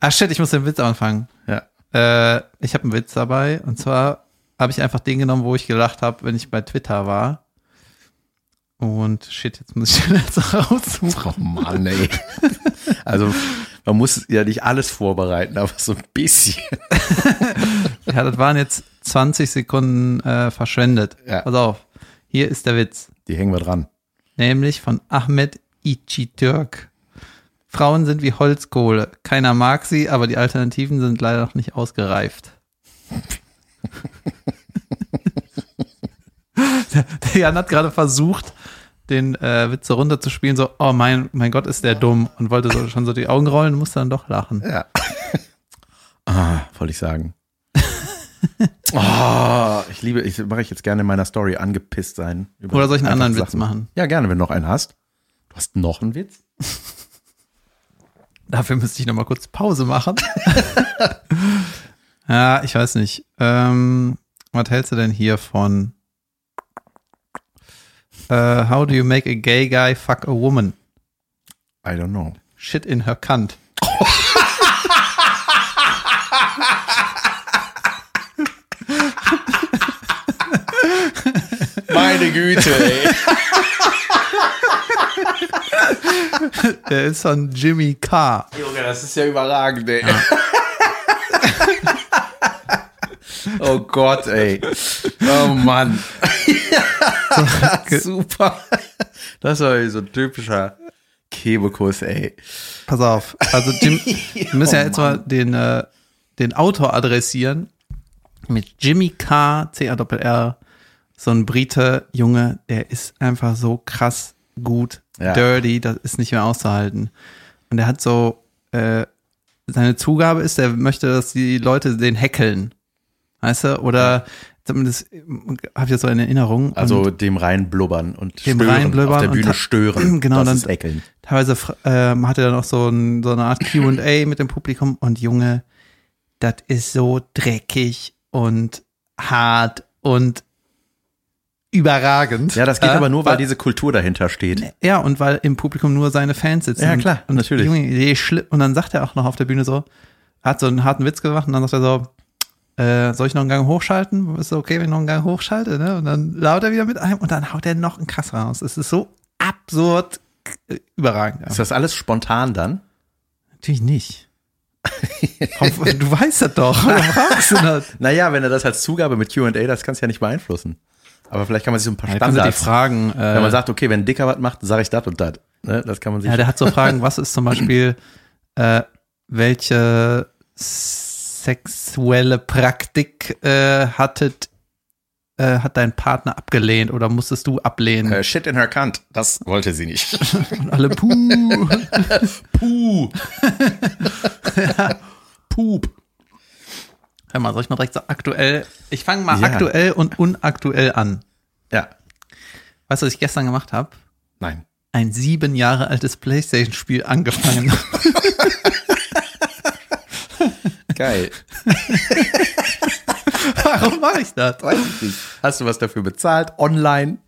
Ah, shit, ich muss den Witz anfangen. Ja. Äh, ich habe einen Witz dabei. Und zwar habe ich einfach den genommen, wo ich gelacht habe, wenn ich bei Twitter war. Und shit, jetzt muss ich den jetzt raussuchen. Oh Mann, ey. Also, man muss ja nicht alles vorbereiten, aber so ein bisschen. Ja, das waren jetzt 20 Sekunden äh, verschwendet. Ja. Pass auf. Hier ist der Witz. Die hängen wir dran. Nämlich von Ahmed Türk. Frauen sind wie Holzkohle. Keiner mag sie, aber die Alternativen sind leider noch nicht ausgereift. der, Jan hat gerade versucht, den äh, Witz so runterzuspielen, so, oh mein, mein Gott, ist der dumm und wollte so, schon so die Augen rollen und musste dann doch lachen. Ja. ah, wollte ich sagen. oh, ich liebe, ich mache ich jetzt gerne in meiner Story angepisst sein. über Oder soll ich einen anderen Witz Sachen. machen? Ja, gerne, wenn du noch einen hast. Du hast noch einen Witz? Dafür müsste ich noch mal kurz Pause machen. ja, ich weiß nicht. Ähm, was hältst du denn hier von äh, How do you make a gay guy fuck a woman? I don't know. Shit in her cunt. Meine Güte, ey. Der ist von Jimmy Carr. Junge, das ist ja überragend, ey. oh Gott, ey. Oh Mann. Super. Das war so ein typischer Kebekus, ey. Pass auf. Also Jim, wir müssen ja Oh jetzt mal den, äh, den Autor adressieren. Mit Jimmy Carr, C-A-R-R. So ein Brite, Junge, der ist einfach so krass gut, Ja. dirty, das ist nicht mehr auszuhalten. Und der hat so, äh, seine Zugabe ist, er möchte, dass die Leute den heckeln. Weißt du? Oder zumindest habe ich das so in Erinnerung. Also Und dem reinblubbern und Dem stören, reinblubbern auf der Bühne stören. Genau, das dann- ist Eckeln. teilweise ähm, hatte er noch so, ein, so eine Art Q&A mit dem Publikum und Junge, das ist so dreckig und hart und überragend. Ja, das geht Äh, aber nur, weil wa- diese Kultur dahinter steht. ja, und weil im Publikum nur seine Fans sitzen. Ja, klar, und natürlich. Junge, und dann sagt er auch noch auf der Bühne so, hat so einen harten Witz gemacht und dann sagt er so, äh, soll ich noch einen Gang hochschalten? Ist okay, wenn ich noch einen Gang hochschalte? Ne? Und dann laut er wieder mit einem und dann haut er noch einen krass raus. Es ist so absurd äh, überragend. Ist das alles spontan dann? Natürlich nicht. Du weißt das doch. Warum fragst du das? Naja, wenn er das als Zugabe mit Q&A, das kannst du ja nicht beeinflussen. Aber vielleicht kann man sich so ein paar Ja, die Standards, Fragen. wenn man Äh, sagt, okay, wenn ein Dicker was macht, sage ich das und das. Ne? Das kann man sich ja, der hat so Fragen, was ist zum Beispiel, äh, welche sexuelle Praktik äh, hattet, äh, hat dein Partner abgelehnt oder musstest du ablehnen? äh, Shit in her cunt. Das wollte sie nicht. Und alle puh. Puh. Pup. Hör mal, soll ich mal direkt so aktuell? Ich fange mal Ja. aktuell und unaktuell an. Ja. Weißt du, was ich gestern gemacht habe? Nein. Ein sieben Jahre altes Playstation-Spiel angefangen. Geil. Warum mache ich das? Weiß ich nicht. Hast du was dafür bezahlt? Online?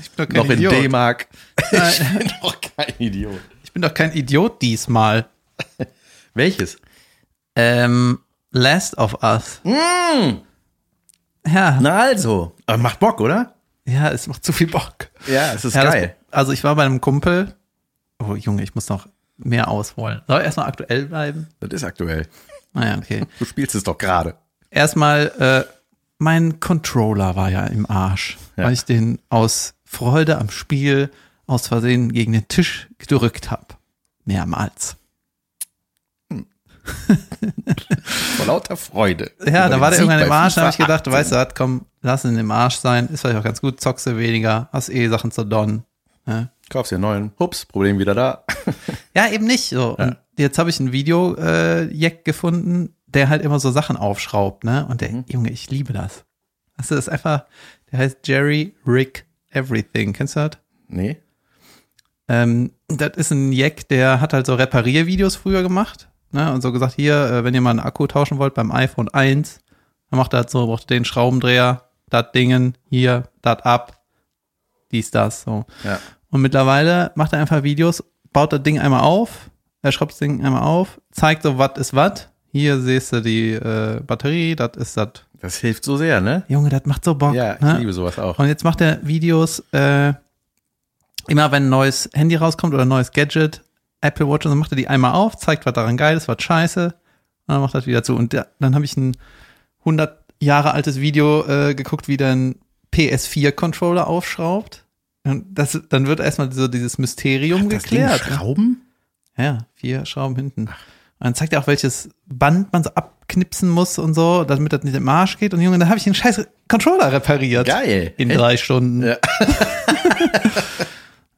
Ich bin doch kein Noch in Idiot. D-Mark? Nein. Ich bin doch kein Idiot. Ich bin doch kein Idiot diesmal. Welches? Ähm, Last of Us. Mm. Ja, Na also. Aber macht Bock, oder? ja, es macht zu viel Bock. Ja, es ist Ja, das- geil. Also ich war bei einem Kumpel. Oh Junge, ich muss noch mehr ausholen. Soll ich erstmal aktuell bleiben? Das ist aktuell. Naja, okay. Du spielst es doch gerade. Erstmal, äh, mein Controller war ja im Arsch, Ja. weil ich den aus Freude am Spiel aus Versehen gegen den Tisch gedrückt habe. Mehrmals. Vor lauter Freude. Ja, da war der Sieg irgendwann im Arsch, da habe ich gedacht, 18. weißt du was, komm, lass ihn im Arsch sein, ist vielleicht auch ganz gut, zockst du weniger, hast eh Sachen zu donnen. Ne? Kaufst dir einen neuen. Hups, Problem wieder da. Ja, eben nicht so. Und jetzt habe ich ein Video äh, Jack gefunden, der halt immer so Sachen aufschraubt, ne? Und der Mhm. Junge, ich liebe das. Das ist einfach, der heißt Jerry Rick Everything. Kennst du das? Nee. Ähm, das ist ein Jack, der hat halt so Repariervideos früher gemacht, ne? Und so gesagt, hier, äh, wenn ihr mal einen Akku tauschen wollt beim iPhone 1, dann macht er halt so, braucht den Schraubendreher, das Dingen, hier, das ab, dies, das, so. Ja. Und mittlerweile macht er einfach Videos, baut das Ding einmal auf, er schraubt das Ding einmal auf, zeigt so, was ist was. Hier siehst du die äh, Batterie, das ist das. Das hilft so sehr, ne? Junge, das macht so Bock. Ja, ich ne? liebe sowas auch. Und jetzt macht er Videos, äh, immer wenn ein neues Handy rauskommt oder ein neues Gadget, Apple Watch, und dann macht er die einmal auf, zeigt, was daran geil ist, was scheiße, und dann macht er das wieder zu. Und der, dann habe ich ein 100 Jahre altes Video äh, geguckt, wie der einen PS4-Controller aufschraubt. Und das, dann wird erstmal so dieses Mysterium Ding geklärt. ne? Schrauben? Ja, vier Schrauben hinten. Und dann zeigt er auch, welches Band man so abknipsen muss und so, damit das nicht im Marsch geht. Und Junge, dann habe ich den scheiß Controller repariert. Geil. In drei Stunden. Ja.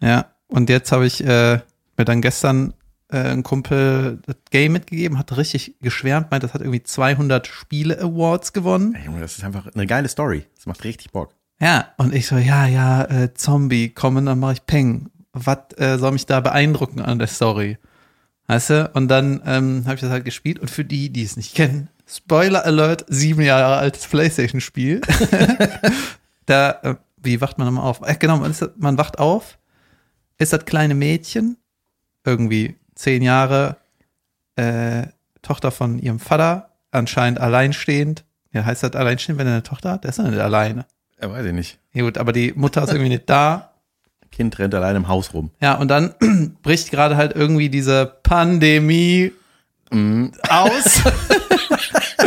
Ja, und jetzt habe ich äh, mir dann gestern äh, ein Kumpel das Game mitgegeben, hat richtig geschwärmt, meint, das hat irgendwie 200 Spiele-Awards gewonnen. Ey, Junge, das ist einfach eine geile Story. Das macht richtig Bock. Ja, und ich so, ja, ja, äh, Zombie, komm, und dann mache ich Peng. Was äh, soll mich da beeindrucken an der Story? Weißt du? Und dann ähm, habe ich das halt gespielt und für die, die es nicht kennen, Spoiler Alert, sieben Jahre altes Playstation-Spiel. da, äh, wie wacht man nochmal auf? Äh, genau, man, ist, man wacht auf, ist das kleine Mädchen, irgendwie zehn Jahre, äh, Tochter von ihrem Vater, anscheinend alleinstehend. Ja, heißt das alleinstehend, wenn er eine Tochter hat? Der ist ja nicht alleine. Ja, weiß ich nicht. Ja gut, aber die Mutter ist irgendwie nicht da. Kind rennt allein im Haus rum. Ja, und dann bricht gerade halt irgendwie diese Pandemie aus.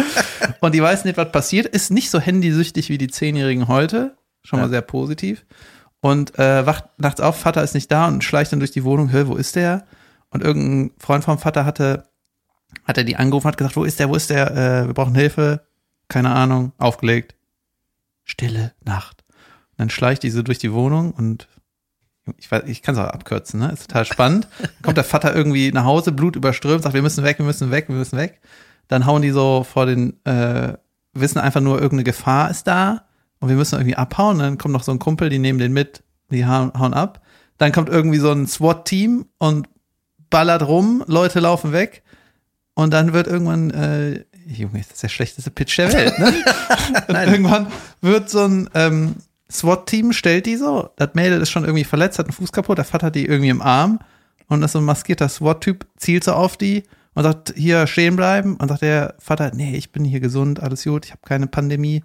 und die weiß nicht, was passiert. Ist nicht so handysüchtig wie die Zehnjährigen heute. Schon mal Ja. sehr positiv. Und äh, wacht nachts auf, Vater ist nicht da und schleicht dann durch die Wohnung, hör, wo ist der? Und irgendein Freund vom Vater hatte, hat er die angerufen, hat gesagt, wo ist der, wo ist der? Äh, wir brauchen Hilfe. Keine Ahnung, aufgelegt. Stille Nacht. Und dann schleicht die so durch die Wohnung und ich, weiß, ich kann es auch abkürzen, ne? Ist total spannend. Kommt der Vater irgendwie nach Hause, Blut überströmt, sagt, wir müssen weg, wir müssen weg, wir müssen weg. Dann hauen die so vor den, äh, wissen einfach nur, irgendeine Gefahr ist da und wir müssen irgendwie abhauen. Und dann kommt noch so ein Kumpel, die nehmen den mit, die hauen, hauen ab. Dann kommt irgendwie so ein SWAT-Team und ballert rum, Leute laufen weg. Und dann wird irgendwann, äh, Junge, das ist der schlechteste Pitch der Welt, ne? und irgendwann wird so ein ähm, SWAT-Team, stellt die so, das Mädel ist schon irgendwie verletzt, hat einen Fuß kaputt, der Vater hat die irgendwie im Arm und das ist so ein maskierter SWAT-Typ, zielt so auf die und sagt, hier stehen bleiben. Und sagt der Vater, nee, ich bin hier gesund, alles gut, ich habe keine Pandemie.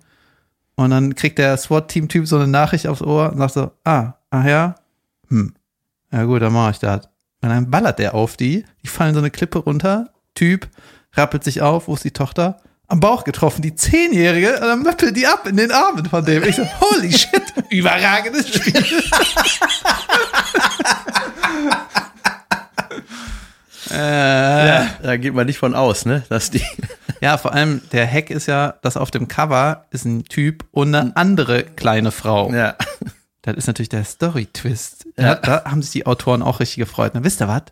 Und dann kriegt der SWAT-Team-Typ so eine Nachricht aufs Ohr und sagt so, ah, ach ja, hm, ja gut, dann mache ich das. Und dann ballert der auf die, die fallen so eine Klippe runter, Typ rappelt sich auf, wo ist die Tochter? Am Bauch getroffen, die Zehnjährige, und dann möppelt die ab in den Armen von dem. Ich so, holy shit, überragendes Spiel. äh, ja. Da geht man nicht von aus, ne? Dass die. ja, vor allem der Hack ist ja, dass auf dem Cover ist ein Typ und eine andere kleine Frau. Ja. Das ist natürlich der Story-Twist. Ja. Ja. Da haben sich die Autoren auch richtig gefreut. Na, wisst ihr was?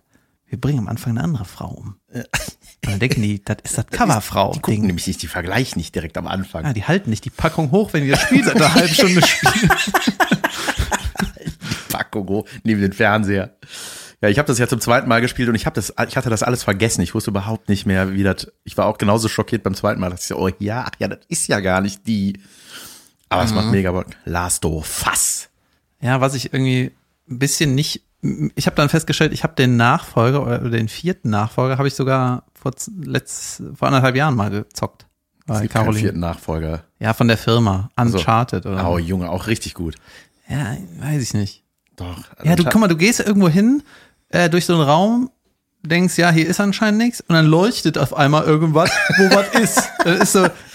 Wir bringen am Anfang eine andere Frau um. Und dann denken die, das ist das Coverfrau. Die gucken nämlich nicht, die vergleichen nicht direkt am Anfang. Ja, die halten nicht die Packung hoch, wenn die das Spiel seit einer halben Stunde spielen. Packung hoch, neben den Fernseher. Ja, ich habe das ja zum zweiten Mal gespielt und ich habe das, ich hatte das alles vergessen. Ich wusste überhaupt nicht mehr, wie das. Ich war auch genauso schockiert beim zweiten Mal. dass ich so, oh ja, ach ja, das ist ja gar nicht die. Aber es macht mega Bock. Last of Fass. Ja, was ich irgendwie ein bisschen nicht. Ich habe dann festgestellt, ich habe den Nachfolger oder den vierten Nachfolger habe ich sogar vor letzt, vor anderthalb Jahren mal gezockt. Es gibt keinen Caroline. vierten Nachfolger. Ja, von der Firma. Uncharted oder. Oh, Junge, auch richtig gut. Ja, weiß ich nicht. Doch. Ja, du guck mal, du gehst irgendwo hin, äh, durch so einen Raum, denkst, ja, hier ist anscheinend nichts, und dann leuchtet auf einmal irgendwas, wo was ist. Dann ist so,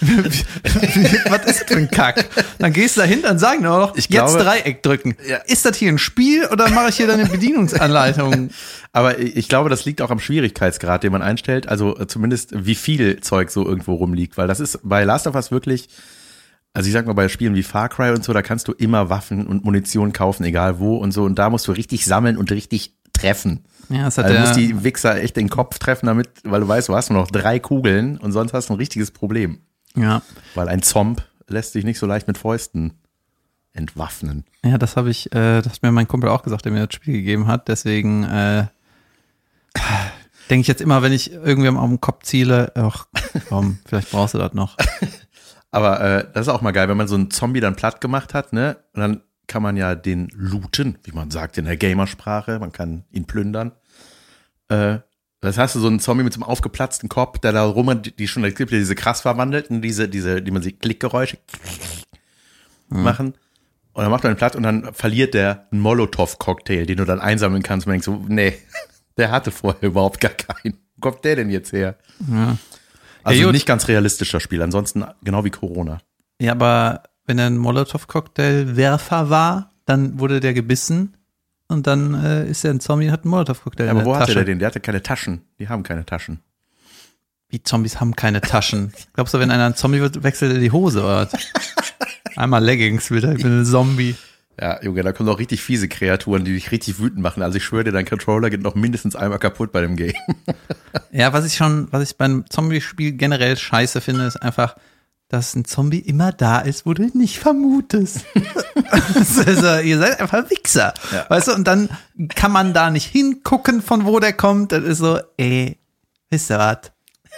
was ist ein Kack? Dann gehst du dahin, dann sagen die auch noch, Ich jetzt glaube- Dreieck drücken. Ja. Ist das hier ein Spiel oder mache ich hier dann eine Bedienungsanleitung? Aber ich glaube, das liegt auch am Schwierigkeitsgrad, den man einstellt. Also äh, zumindest wie viel Zeug so irgendwo rumliegt. Weil das ist bei Last of Us wirklich, also ich sag mal, bei Spielen wie Far Cry und so, da kannst du immer Waffen und Munition kaufen, egal wo und so. Und da musst du richtig sammeln und richtig treffen. Ja, das hat Also du musst die Wichser echt den Kopf treffen, damit, weil du weißt, du hast nur noch drei Kugeln und sonst hast du ein richtiges Problem. ja. Weil ein Zomb lässt sich nicht so leicht mit Fäusten entwaffnen. ja, das habe ich, äh, das hat mir mein Kumpel auch gesagt, der mir das Spiel gegeben hat. Deswegen äh, denke ich jetzt immer, wenn ich irgendwem auf den Kopf ziele, ach komm, vielleicht brauchst du das noch. Aber äh, das ist auch mal geil, wenn man so einen Zombie dann platt gemacht hat, ne? Und dann kann man ja den looten, wie man sagt in der Gamersprache. Man kann ihn plündern. Äh, Das hast du so einen Zombie mit so einem aufgeplatzten Kopf, der da rum, die schon, es gibt ja diese krass verwandelten, diese, diese, die man sieht, Klickgeräusche machen. Und dann macht er einen Platt und dann verliert der einen Molotow-Cocktail, den du dann einsammeln kannst. Und man denkt so, nee, der hatte vorher überhaupt gar keinen. Wo kommt der denn jetzt her? Also Ja, nicht ganz realistischer Spiel, ansonsten genau wie Corona. Ja, aber wenn er ein Molotow-Cocktail-Werfer war, dann wurde der gebissen und dann äh, ist er ein Zombie und hat einen Molotow-Cocktail Ja, aber wo Tasche. hatte der den? Der hatte keine Taschen. Die haben keine Taschen. Wie Zombies haben keine Taschen. Glaubst du, wenn einer ein Zombie wird, wechselt er die Hose oder? Einmal Leggings wieder, ich bin ein Zombie. Ja, Junge, da kommen auch richtig fiese Kreaturen, die dich richtig wütend machen. Also ich schwöre dir, dein Controller geht noch mindestens einmal kaputt bei dem Game. Ja, was ich schon, was ich beim Zombie-Spiel generell scheiße finde, ist einfach, dass ein Zombie immer da ist, wo du ihn nicht vermutest. also, ihr seid einfach Wichser. Ja. Weißt du, und dann kann man da nicht hingucken, von wo der kommt. Das ist so, ey, wisst ihr was?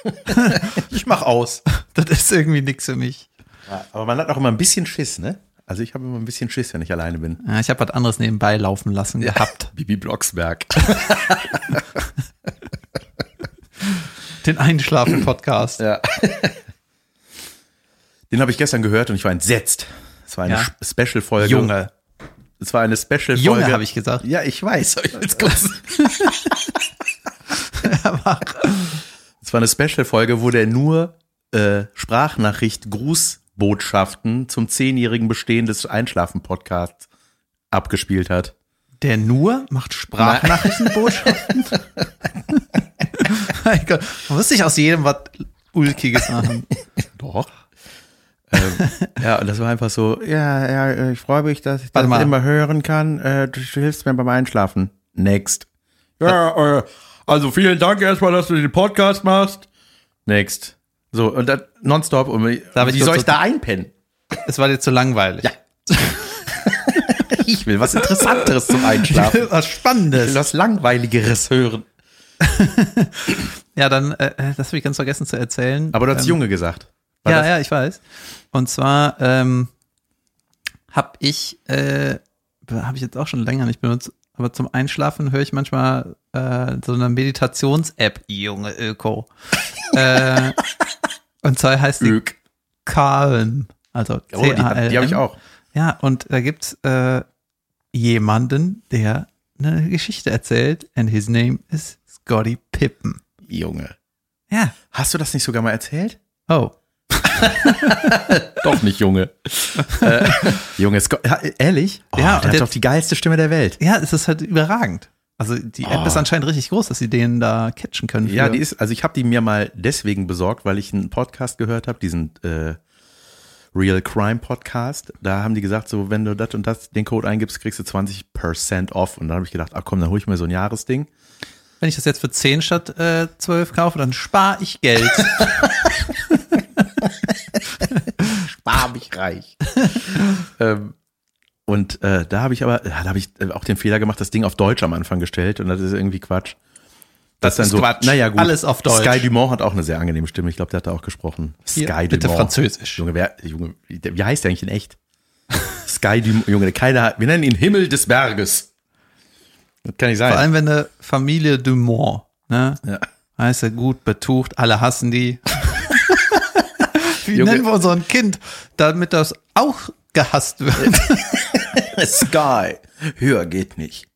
Ich mach aus. Das ist irgendwie nix für mich. Ja, aber man hat auch immer ein bisschen Schiss, ne? Also ich habe immer ein bisschen Schiss, wenn ich alleine bin. Ja, ich habe was anderes nebenbei laufen lassen gehabt. Bibi Blocksberg. Den Einschlafen-Podcast. Ja. Den habe ich gestern gehört und ich war entsetzt. Es war eine Ja. Special-Folge. Junge. Es war eine Special-Folge. Junge, habe ich gesagt. Ja, ich weiß. Es war eine Special-Folge, wo der nur äh, Sprachnachricht, Grußbotschaften zum zehnjährigen Bestehen des Einschlafen-Podcasts abgespielt hat. Der nur macht Sprachnachrichtenbotschaften. mein Gott, man muss sich aus jedem was Ulkiges machen. Doch. Ähm, ja, und das war einfach so, ja, ja, ich freue mich, dass ich Warte das mal. immer hören kann. Äh, du hilfst mir beim Einschlafen. Next. Ja, äh, also vielen Dank erstmal, dass du den Podcast machst. Next. So, und dann nonstop. Und wie ich soll ich da einpennen? Es war dir zu langweilig. Ja. Ich will was Interessanteres zum Einschlafen. was Ich will Spannendes. was Langweiligeres hören. Ja, dann, äh, äh, das habe ich ganz vergessen zu erzählen. Aber du hast ähm, Junge gesagt. War Ja, das- ja, ich weiß. Und zwar ähm, habe ich, äh, habe ich jetzt auch schon länger nicht benutzt, aber zum Einschlafen höre ich manchmal äh, so eine Meditations-App, Junge Öko. äh, und zwar heißt die Glück. Calm. Also Oh, die, die habe ich auch. Ja, und da gibt's äh, jemanden, der eine Geschichte erzählt, and his name is Scotty Pippen. Junge. Ja. Hast du das nicht sogar mal erzählt? Oh. Doch nicht Junge. äh, Junge, Scott, ja, ehrlich? Oh, Ja, der und hat der- doch die geilste Stimme der Welt. Ja, es ist halt überragend. Also die App Oh. ist anscheinend richtig groß, dass sie den da catchen können. Ja, für- die ist, also ich habe die mir mal deswegen besorgt, weil ich einen Podcast gehört habe, diesen äh, Real Crime Podcast. Da haben die gesagt, so wenn du das und das den Code eingibst, kriegst du 20% off. Und dann habe ich gedacht, ach komm, dann hol ich mir so ein Jahresding. Wenn ich das jetzt für 10 statt äh, 12 kaufe, dann spare ich Geld. Spar mich reich. ähm, und äh, da habe ich aber, da habe ich äh, auch den Fehler gemacht, das Ding auf Deutsch am Anfang gestellt und das ist irgendwie Quatsch. Das ist Quatsch. Naja, gut. Alles auf Deutsch. Sky Dumont hat auch eine sehr angenehme Stimme. Ich glaube, der hat da auch gesprochen. Hier, Sky bitte Dumont. Französisch. Junge, wer, Junge, wie heißt der eigentlich in echt? Sky Dumont, Junge, keiner, wir nennen ihn Himmel des Berges. Das kann nicht sein. Vor allem, wenn eine Familie Dumont, ne? ja. Heißt er gut, betucht, alle hassen die. Wie Junge. nennen wir unseren Kind, damit das auch gehasst wird? Sky. Höher geht nicht.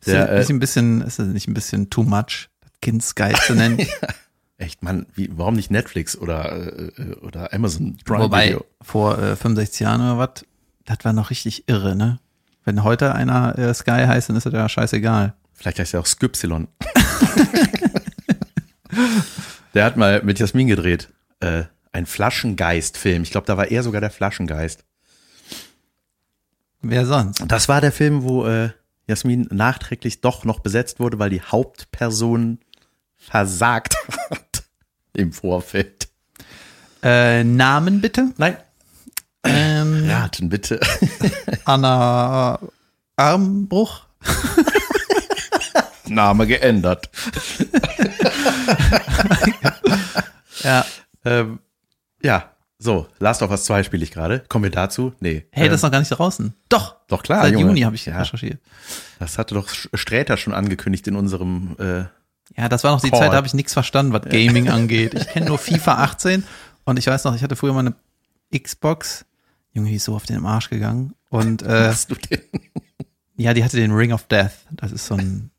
ist, Der, ja äh, nicht ein bisschen, ist das nicht ein bisschen too much, das Kind Sky zu nennen? echt, Mann, wie, warum nicht Netflix oder, äh, oder Amazon Prime Wobei, Video? vor äh, 65 Jahren oder was, das war noch richtig irre, ne? Wenn heute einer äh, Sky heißt, dann ist das ja scheißegal. Vielleicht heißt er auch Skypsilon. der hat mal mit Jasmin gedreht. Äh, ein Flaschengeist-Film. Ich glaube, da war er sogar der Flaschengeist. Wer sonst? Das war der Film, wo äh, Jasmin nachträglich doch noch besetzt wurde, weil die Hauptperson versagt hat im Vorfeld. Äh, Namen bitte? Nein. Ähm, Raten bitte. Anna Armbruch? Name geändert. Ja. Ähm, ja, so, Last of Us 2 spiele ich gerade. Kommen wir dazu? Nee. Hey, Ähm, das ist noch gar nicht draußen. Doch. doch klar, Seit Junge. Juni habe ich ja, recherchiert. Das hatte doch Sträter schon angekündigt in unserem äh, Ja, das war noch die Call. Zeit, da habe ich nichts verstanden, was Gaming angeht. Ich kenne nur FIFA 18 und ich weiß noch, ich hatte früher mal eine Xbox. Junge, die ist so auf den Arsch gegangen. Und äh, Hast du den? ja, die hatte den Ring of Death. Das ist so ein,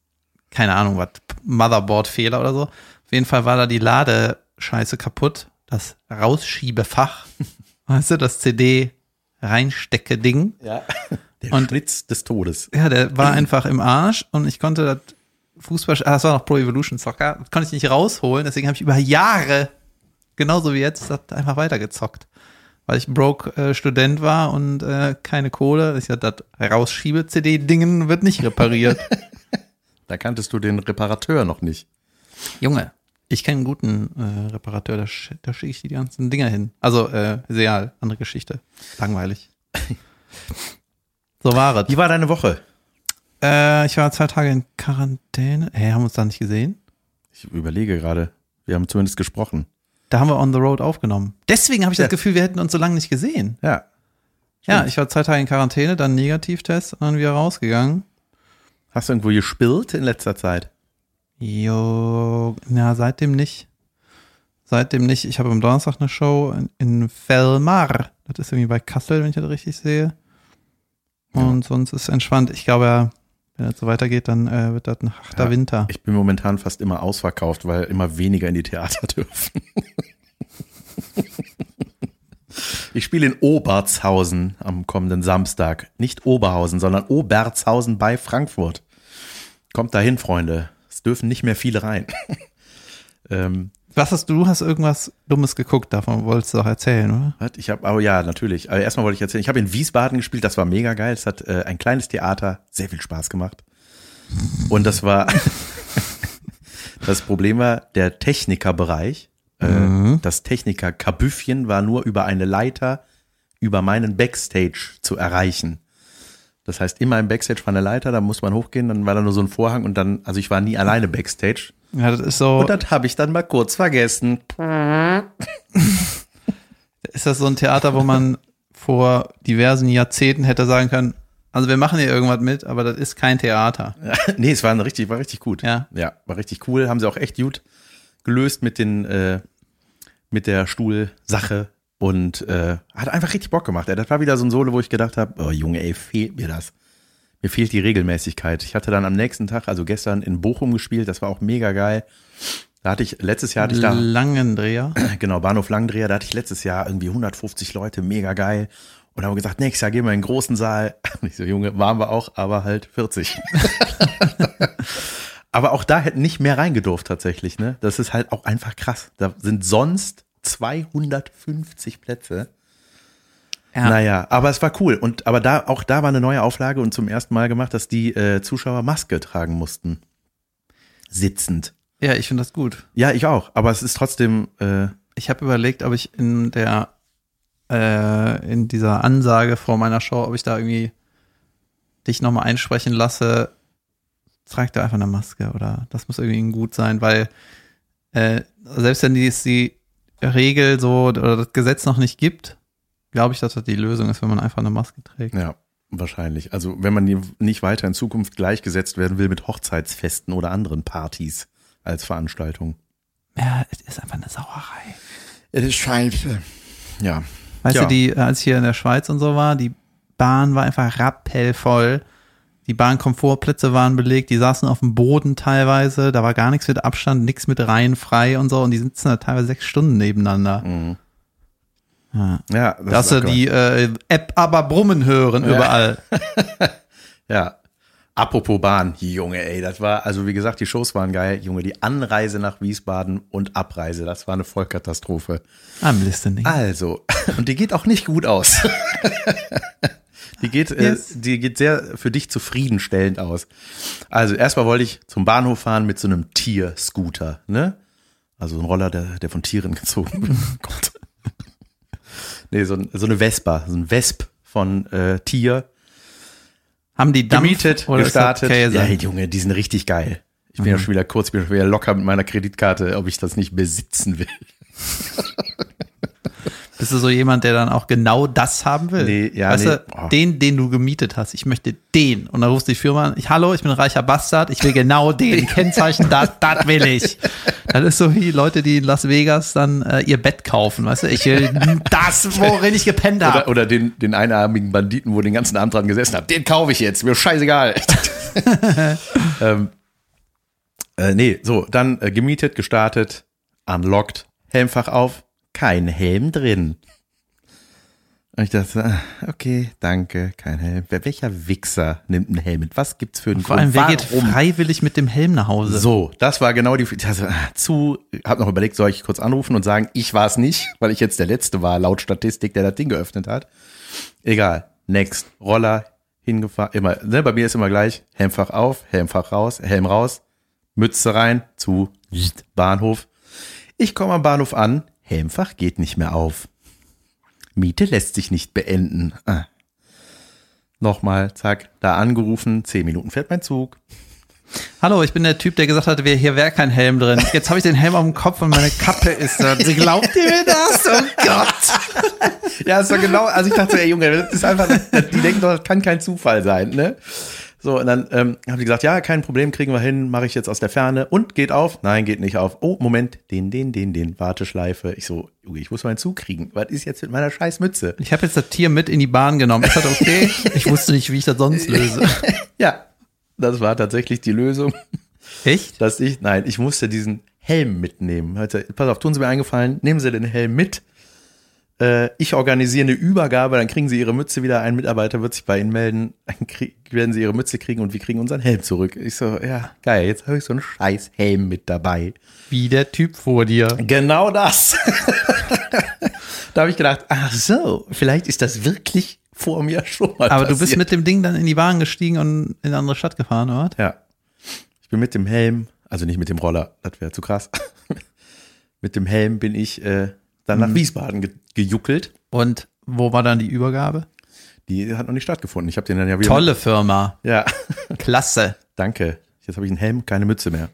keine Ahnung, was, Motherboard-Fehler oder so. Auf jeden Fall war da die Ladescheiße kaputt. Das Rausschiebefach. weißt du, das CD-Reinstecke-Ding. Ja. Der Und- Schlitz des Todes. Ja, der war einfach im Arsch und ich konnte das Fußball, ah, das war noch Pro Evolution Soccer, das konnte ich nicht rausholen, deswegen habe ich über Jahre, genauso wie jetzt, das einfach weitergezockt. Weil ich broke äh, Student war und äh, keine Kohle. Ich dachte, das Rausschiebe-CD-Dingen wird nicht repariert. Da kanntest du den Reparateur noch nicht. Junge, ich kenne einen guten äh, Reparateur, da, sch da schicke ich die ganzen Dinger hin. Also, äh, Real, andere Geschichte. Langweilig. so war es. Wie war deine Woche? Äh, ich war zwei Tage in Quarantäne. Hä, haben wir uns da nicht gesehen? Ich überlege gerade. Wir haben zumindest gesprochen. Da haben wir On the Road aufgenommen. Deswegen habe ich Ja. das Gefühl, wir hätten uns so lange nicht gesehen. Ja. Ja, ich war zwei Tage in Quarantäne, dann Negativtest und dann wieder rausgegangen. Hast du irgendwo gespielt in letzter Zeit? Jo, na, seitdem nicht. Seitdem nicht. Ich habe am Donnerstag eine Show in, in Velmar. Das ist irgendwie bei Kassel, wenn ich das richtig sehe. Und sonst ist entspannt. Ich glaube, ja, wenn das so weitergeht, dann äh, wird das ein harter Ja. Winter. Ich bin momentan fast immer ausverkauft, weil immer weniger in die Theater dürfen. Ich spiele in Obertshausen am kommenden Samstag. Nicht Oberhausen, sondern Obertshausen bei Frankfurt. Kommt dahin, Freunde. Es dürfen nicht mehr viele rein. ähm, Was hast du? Du hast irgendwas Dummes geguckt, davon wolltest du doch erzählen, oder? Ich habe, aber ja, natürlich. Aber erstmal wollte ich erzählen, ich habe in Wiesbaden gespielt, das war mega geil. Es hat äh, ein kleines Theater, sehr viel Spaß gemacht. Und das war, das Problem war, der Technikerbereich, äh, das Techniker-Kabüffchen war nur über eine Leiter über meinen Backstage zu erreichen. Das heißt, immer im Backstage war eine Leiter, da muss man hochgehen, dann war da nur so ein Vorhang und dann, also ich war nie alleine Backstage. Ja, das ist so. Und das habe ich dann mal kurz vergessen. Ist das so ein Theater, wo man vor diversen Jahrzehnten hätte sagen können, also wir machen hier irgendwas mit, aber das ist kein Theater. nee, es war ein richtig, war richtig gut. Ja. Ja, war richtig cool. Haben sie auch echt gut gelöst mit den, äh, mit der Stuhlsache und äh, hat einfach richtig Bock gemacht. Das war wieder so ein Solo, wo ich gedacht habe, oh Junge, ey, fehlt mir das. Mir fehlt die Regelmäßigkeit. Ich hatte dann am nächsten Tag, also gestern in Bochum gespielt, das war auch mega geil. Da hatte ich, letztes Jahr hatte ich da, Langendreher. genau, Bahnhof Langdreher, da hatte ich letztes Jahr irgendwie 150 Leute, mega geil. Und haben gesagt, nächstes Jahr gehen wir in den großen Saal. Und ich so, Junge, waren wir auch, aber halt 40. aber auch da hätten nicht mehr reingedurft tatsächlich, ne? Das ist halt auch einfach krass. Da sind sonst 250 Plätze. Ja. Naja, aber es war cool. Und aber da, auch da war eine neue Auflage und zum ersten Mal gemacht, dass die äh, Zuschauer Maske tragen mussten. Sitzend. Ja, ich finde das gut. Ja, ich auch. Aber es ist trotzdem, äh, Ich habe überlegt, ob ich in der äh, in dieser Ansage vor meiner Show, ob ich da irgendwie dich nochmal einsprechen lasse, trag da einfach eine Maske oder das muss irgendwie gut sein, weil äh, selbst wenn die die Regel so oder das Gesetz noch nicht gibt, glaube ich, dass das die Lösung ist, wenn man einfach eine Maske trägt. Ja, wahrscheinlich. Also wenn man die nicht weiter in Zukunft gleichgesetzt werden will mit Hochzeitsfesten oder anderen Partys als Veranstaltung. Ja, es ist einfach eine Sauerei. Es ist scheiße. Ja. Weißt Ja. du, die, als ich hier in der Schweiz und so war, die Bahn war einfach rappellvoll. Die Bahnkomfortplätze waren belegt, die saßen auf dem Boden teilweise, da war gar nichts mit Abstand, nichts mit Reihen frei und so und die sitzen da teilweise sechs Stunden nebeneinander. Mhm. Ja. Ja, das Dass geil. die äh, App aber brummen hören überall. Ja. Apropos Bahn, Junge, ey, das war, also wie gesagt, die Shows waren geil. Junge, die Anreise nach Wiesbaden und Abreise, das war eine Vollkatastrophe. Am Listening. Also, und die geht auch nicht gut aus. Die geht, Yes. äh, die geht sehr für dich zufriedenstellend aus. Also erstmal wollte ich zum Bahnhof fahren mit so einem Tierscooter, ne? Also ein Roller, der, der von Tieren gezogen wird. Oh Gott. Nee, so, ein, so eine Vespa, so ein Vesp von äh, Tier. Haben die Dampf Gemietet, gestartet. Ja, Junge, die sind richtig geil. Ich bin ja schon wieder kurz, ich bin schon wieder locker mit meiner Kreditkarte, ob ich das nicht besitzen will. Bist du so jemand, der dann auch genau das haben will? Nee, ja, weißt nee. du, Oh. den, den du gemietet hast. Ich möchte den. Und dann rufst du die Firma an. Ich, hallo, ich bin ein reicher Bastard. Ich will genau den. Kennzeichen, das, das will ich. Das ist so wie Leute, die in Las Vegas dann äh, ihr Bett kaufen. Weißt du, ich will das, worin ich gepennt Oder, habe. oder den, den einarmigen Banditen, wo den ganzen Abend dran gesessen hat. Den kaufe ich jetzt, mir scheißegal. ähm, äh, nee, so, dann äh, gemietet, gestartet, unlocked, Helmfach auf, kein Helm drin. Und ich dachte, ah, okay, danke, kein Helm. Welcher Wichser nimmt einen Helm mit? Was gibt's für einen Vor allem, wer geht Warum? freiwillig mit dem Helm nach Hause? So, das war genau die, also, zu, hab noch überlegt, soll ich kurz anrufen und sagen, ich war es nicht, weil ich jetzt der Letzte war, laut Statistik, der das Ding geöffnet hat. Egal, next, Roller, hingefahren, immer, ne, bei mir ist immer gleich, Helmfach auf, Helmfach raus, Helm raus, Mütze rein, zu, Bahnhof. Ich komme am Bahnhof an, Helmfach geht nicht mehr auf. Miete lässt sich nicht beenden. Ah. Nochmal, zack, da angerufen, zehn Minuten fährt mein Zug. Hallo, ich bin der Typ, der gesagt wir- hier wäre kein Helm drin. Jetzt habe ich den Helm auf dem Kopf und meine Kappe ist da. Sie glaubt ihr mir das? Oh Gott. Ja, ist doch genau, also ich dachte, ey Junge, das ist einfach, die denken doch, das kann kein Zufall sein, ne? So, und dann ähm, haben die gesagt, ja, kein Problem, kriegen wir hin, mache ich jetzt aus der Ferne. Und geht auf? Nein, geht nicht auf. Oh, Moment, den, den, den, den, Warteschleife. Ich so, Junge, ich muss meinen Zug kriegen. Was ist jetzt mit meiner scheiß Mütze? Ich habe jetzt das Tier mit in die Bahn genommen. Ist das okay? Ich wusste nicht, wie ich das sonst löse. Ja, das war tatsächlich die Lösung, Echt? dass ich, nein, ich musste diesen Helm mitnehmen. Heute, pass auf, tun Sie mir eingefallen, nehmen Sie den Helm mit. Äh, ich organisiere eine Übergabe, dann kriegen Sie Ihre Mütze wieder. Ein Mitarbeiter wird sich bei Ihnen melden, dann krieg, werden Sie Ihre Mütze kriegen und wir kriegen unseren Helm zurück. Ich so, ja, geil, jetzt habe ich so einen scheiß Helm mit dabei. Wie der Typ vor dir. Genau das. da habe ich gedacht, ach so, vielleicht ist das wirklich vor mir schon mal Aber du bist passiert. mit dem Ding dann in die Bahn gestiegen und in eine andere Stadt gefahren, oder? Ja. Ich bin mit dem Helm, also nicht mit dem Roller, das wäre zu krass. mit dem Helm bin ich äh, dann Mhm. nach Wiesbaden ge gejuckelt. Und wo war dann die Übergabe? Die hat noch nicht stattgefunden. Ich habe den dann ja wieder. Tolle Firma. Ja, Klasse. danke. Jetzt habe ich einen Helm, keine Mütze mehr.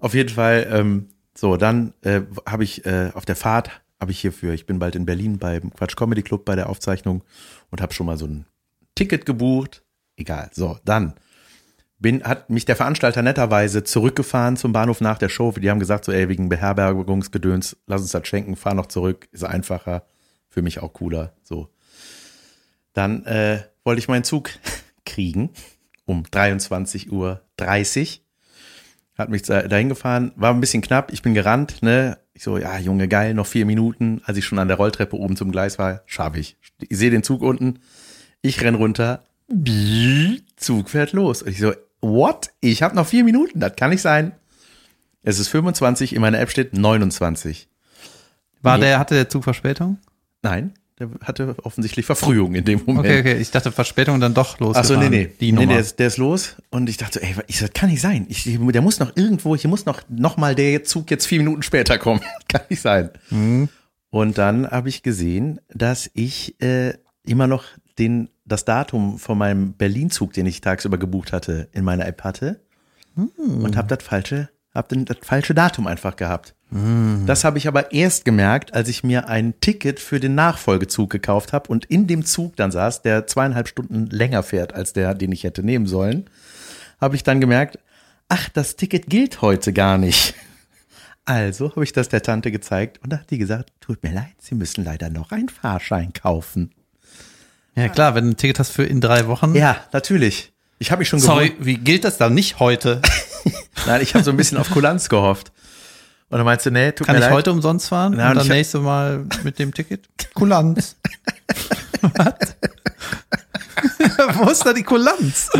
Auf jeden Fall, ähm, so, dann äh, habe ich äh, auf der Fahrt, habe ich hierfür, ich bin bald in Berlin beim Quatsch Comedy Club bei der Aufzeichnung und habe schon mal so ein Ticket gebucht. Egal, so, dann bin, hat mich der Veranstalter netterweise zurückgefahren zum Bahnhof nach der Show. Die haben gesagt, so, ey, wegen Beherbergungsgedöns, lass uns das schenken, fahr noch zurück, ist einfacher, für mich auch cooler, so. Dann äh, wollte ich meinen Zug kriegen um 23.30 Uhr. Hat mich da- dahin gefahren, war ein bisschen knapp, ich bin gerannt, ne? Ich so, ja, Junge, geil, noch vier Minuten. Als ich schon an der Rolltreppe oben zum Gleis war, schaffe ich. Ich sehe den Zug unten, ich renn runter, Zug fährt los. Und ich so, what? Ich habe noch vier Minuten, das kann nicht sein. Es ist 25, in meiner App steht 29. War Nee. der, hatte der Zug Verspätung? Nein, der hatte offensichtlich Verfrühung in dem Moment. Okay, okay. Ich dachte Verspätung dann doch los. Ach so, nee, nee. Die nee, der, ist, der ist los und ich dachte, ey, ich, das kann nicht sein. Ich, der muss noch irgendwo, hier muss noch, noch mal der Zug jetzt vier Minuten später kommen. kann nicht sein. Mhm. Und dann habe ich gesehen, dass ich äh, immer noch den, das Datum von meinem Berlin-Zug, den ich tagsüber gebucht hatte, in meiner App hatte Hm. und habe das falsche, habe das falsche Datum einfach gehabt. Hm. Das habe ich aber erst gemerkt, als ich mir ein Ticket für den Nachfolgezug gekauft habe und in dem Zug dann saß, der zweieinhalb Stunden länger fährt als der, den ich hätte nehmen sollen, habe ich dann gemerkt, ach, das Ticket gilt heute gar nicht. Also habe ich das der Tante gezeigt und da hat die gesagt, tut mir leid, Sie müssen leider noch einen Fahrschein kaufen. Ja, klar, wenn du ein Ticket hast für in drei Wochen. Ja, natürlich. Ich habe mich schon Sorry, wie gilt das dann nicht heute? Nein, ich habe so ein bisschen auf Kulanz gehofft. Und dann meinst du, nee, tut Kann mir ich leid. heute umsonst fahren? Ja, und und dann nächste Mal mit dem Ticket? Kulanz. Was? Wo ist da die Kulanz?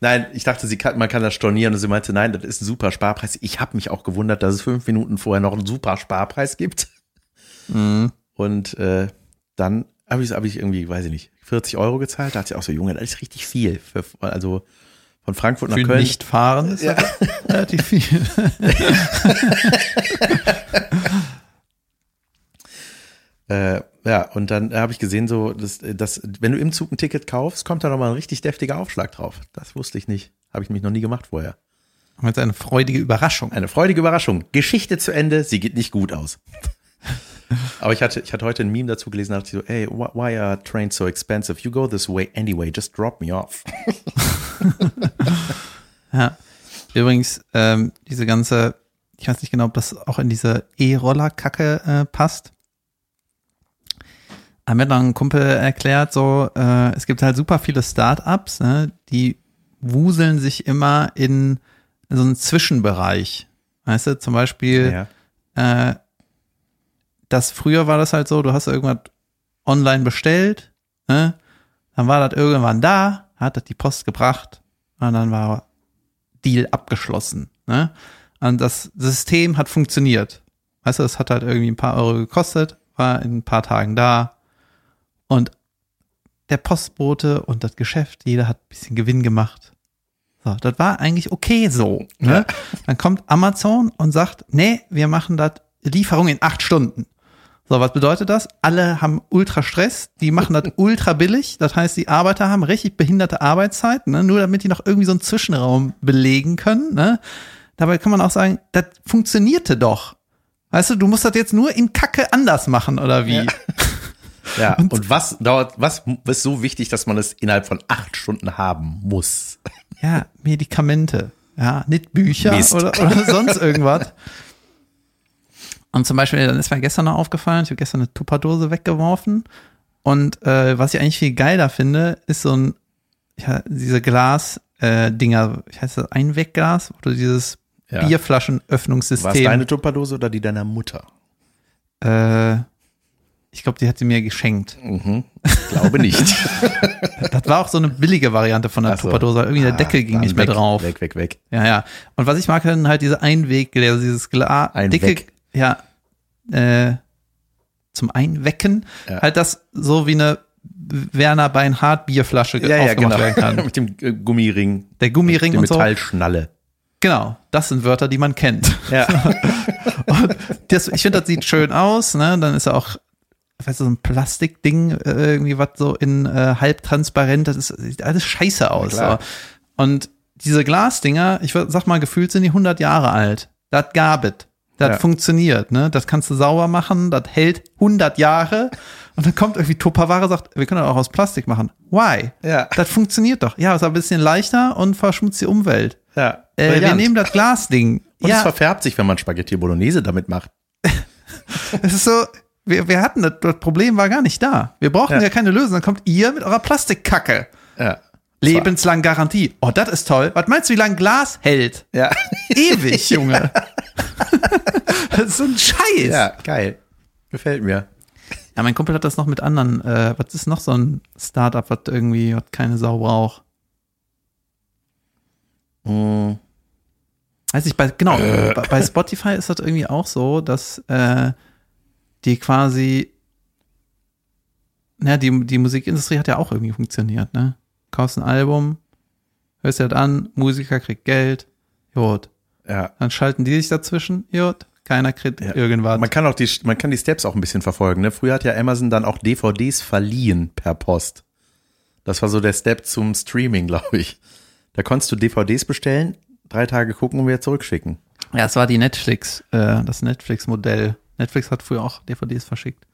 Nein, ich dachte, sie kann, man kann das stornieren und sie meinte, nein, das ist ein super Sparpreis. Ich habe mich auch gewundert, dass es fünf Minuten vorher noch einen super Sparpreis gibt. Mhm. Und äh, dann habe ich, hab ich irgendwie, weiß ich nicht, 40 Euro gezahlt. Da hat sie auch so, Junge, das ist richtig viel. Für, also von Frankfurt nach Für Köln. nicht fahren ist Ja. relativ viel. Äh, ja, und dann habe ich gesehen, so, dass, dass, wenn du im Zug ein Ticket kaufst, kommt da noch mal ein richtig deftiger Aufschlag drauf. Das wusste ich nicht. Habe ich mich noch nie gemacht vorher. Jetzt eine freudige Überraschung. Eine freudige Überraschung. Geschichte zu Ende, sie geht nicht gut aus. Aber ich hatte, ich hatte heute ein Meme dazu gelesen, da dachte ich so, ey, why- are trains so expensive? You go this way anyway, just drop me off. Ja. Übrigens, ähm, diese ganze, ich weiß nicht genau, ob das auch in diese E-Roller-Kacke äh, passt. Aber mir noch ein Kumpel erklärt, so, äh, es gibt halt super viele Startups, ne, die wuseln sich immer in so einen Zwischenbereich. Weißt du, zum Beispiel, Ja. äh, das früher war das halt so, du hast irgendwas online bestellt, ne? dann war das irgendwann da, hat das die Post gebracht und dann war Deal abgeschlossen. Ne? Und das System hat funktioniert. Weißt du, es hat halt irgendwie ein paar Euro gekostet, war in ein paar Tagen da und der Postbote und das Geschäft, jeder hat ein bisschen Gewinn gemacht. So, das war eigentlich okay so. Ne? Dann kommt Amazon und sagt, nee, wir machen das Lieferung in acht Stunden. So, was bedeutet das? Alle haben ultra Stress, die machen das ultra billig. Das heißt, die Arbeiter haben richtig behinderte Arbeitszeit, ne? nur damit die noch irgendwie so einen Zwischenraum belegen können. Ne? Dabei kann man auch sagen, das funktionierte doch. Weißt du, du musst das jetzt nur in Kacke anders machen, oder wie? Ja. Ja, und, was dauert, was ist so wichtig, dass man es innerhalb von acht Stunden haben muss? Ja, Medikamente, ja, nicht Bücher Mist. oder, oder sonst irgendwas. Und zum Beispiel, dann ist mir gestern noch aufgefallen, ich habe gestern eine Tupperdose weggeworfen. Und äh, was ich eigentlich viel geiler finde, ist so ein, ja, diese Glas-Dinger, ich heißt das Einwegglas, du dieses Ja. War es Bierflaschenöffnungssystem. deine Tupperdose oder die deiner Mutter? äh, ich glaube, die hat sie mir geschenkt. Mhm. Ich glaube nicht. Das war auch so eine billige Variante von der so. Tupperdose. Irgendwie der Ah, Deckel ging nicht mehr weg, drauf. Weg, weg, weg. Ja, ja. Und was ich mag, dann halt diese Einweggläser, dieses Glas, Ein dicke, Weg. Ja, äh, zum Einwecken, Ja. halt das so wie eine Werner Beinhardt Bierflasche Ja, ja, genau. werden kann. Mit dem äh, Gummiring. Der Gummiring Die und so. Metallschnalle. Genau, das sind Wörter, die man kennt. Ja. Und das, ich finde, das sieht schön aus, ne? Dann ist er auch, weißt du, so ein Plastikding, äh, irgendwie was so in äh, halbtransparent, das ist, sieht alles scheiße aus. klar. So. Und diese Glasdinger, ich sag mal, gefühlt sind die 100 Jahre alt. Das gab es. Das Ja. funktioniert, ne? Das kannst du sauber machen, das hält 100 Jahre. Und dann kommt irgendwie Tupperware, sagt, wir können das auch aus Plastik machen. Why? Ja. Das funktioniert doch. Ja, ist ein bisschen leichter und verschmutzt die Umwelt. Ja. Äh, wir nehmen das Glasding. Und es ja, verfärbt sich, wenn man Spaghetti Bolognese damit macht. Es ist so, wir, wir hatten das, das Problem war gar nicht da. Wir brauchten ja. Ja. keine Lösung. Dann kommt ihr mit eurer Plastikkacke. Ja. Lebenslang Garantie. Oh, das ist toll. Was meinst du, wie lange Glas hält? Ja. Ewig, Junge. das ist so ein Scheiß. Ja, geil. Gefällt mir. Ja, mein Kumpel hat das noch mit anderen. Äh, was ist noch so ein Startup, was irgendwie, was keine Sau braucht? Mm, Weiß ich, bei, genau, bei, bei Spotify ist das irgendwie auch so, dass äh, die quasi, ja, die, die Musikindustrie hat ja auch irgendwie funktioniert, ne? Kaufst ein Album, hörst dir das an, Musiker kriegt Geld, Jod. Ja. Dann schalten die sich dazwischen, Jod, keiner kriegt Ja. irgendwas. Man kann auch die, man kann die Steps auch ein bisschen verfolgen. Ne? Früher hat ja Amazon dann auch DVDs verliehen per Post. Das war so der Step zum Streaming, glaube ich. Da konntest du DVDs bestellen, drei Tage gucken und wieder zurückschicken. Ja, es war die Netflix, äh, das Netflix-Modell. Netflix hat früher auch DVDs verschickt.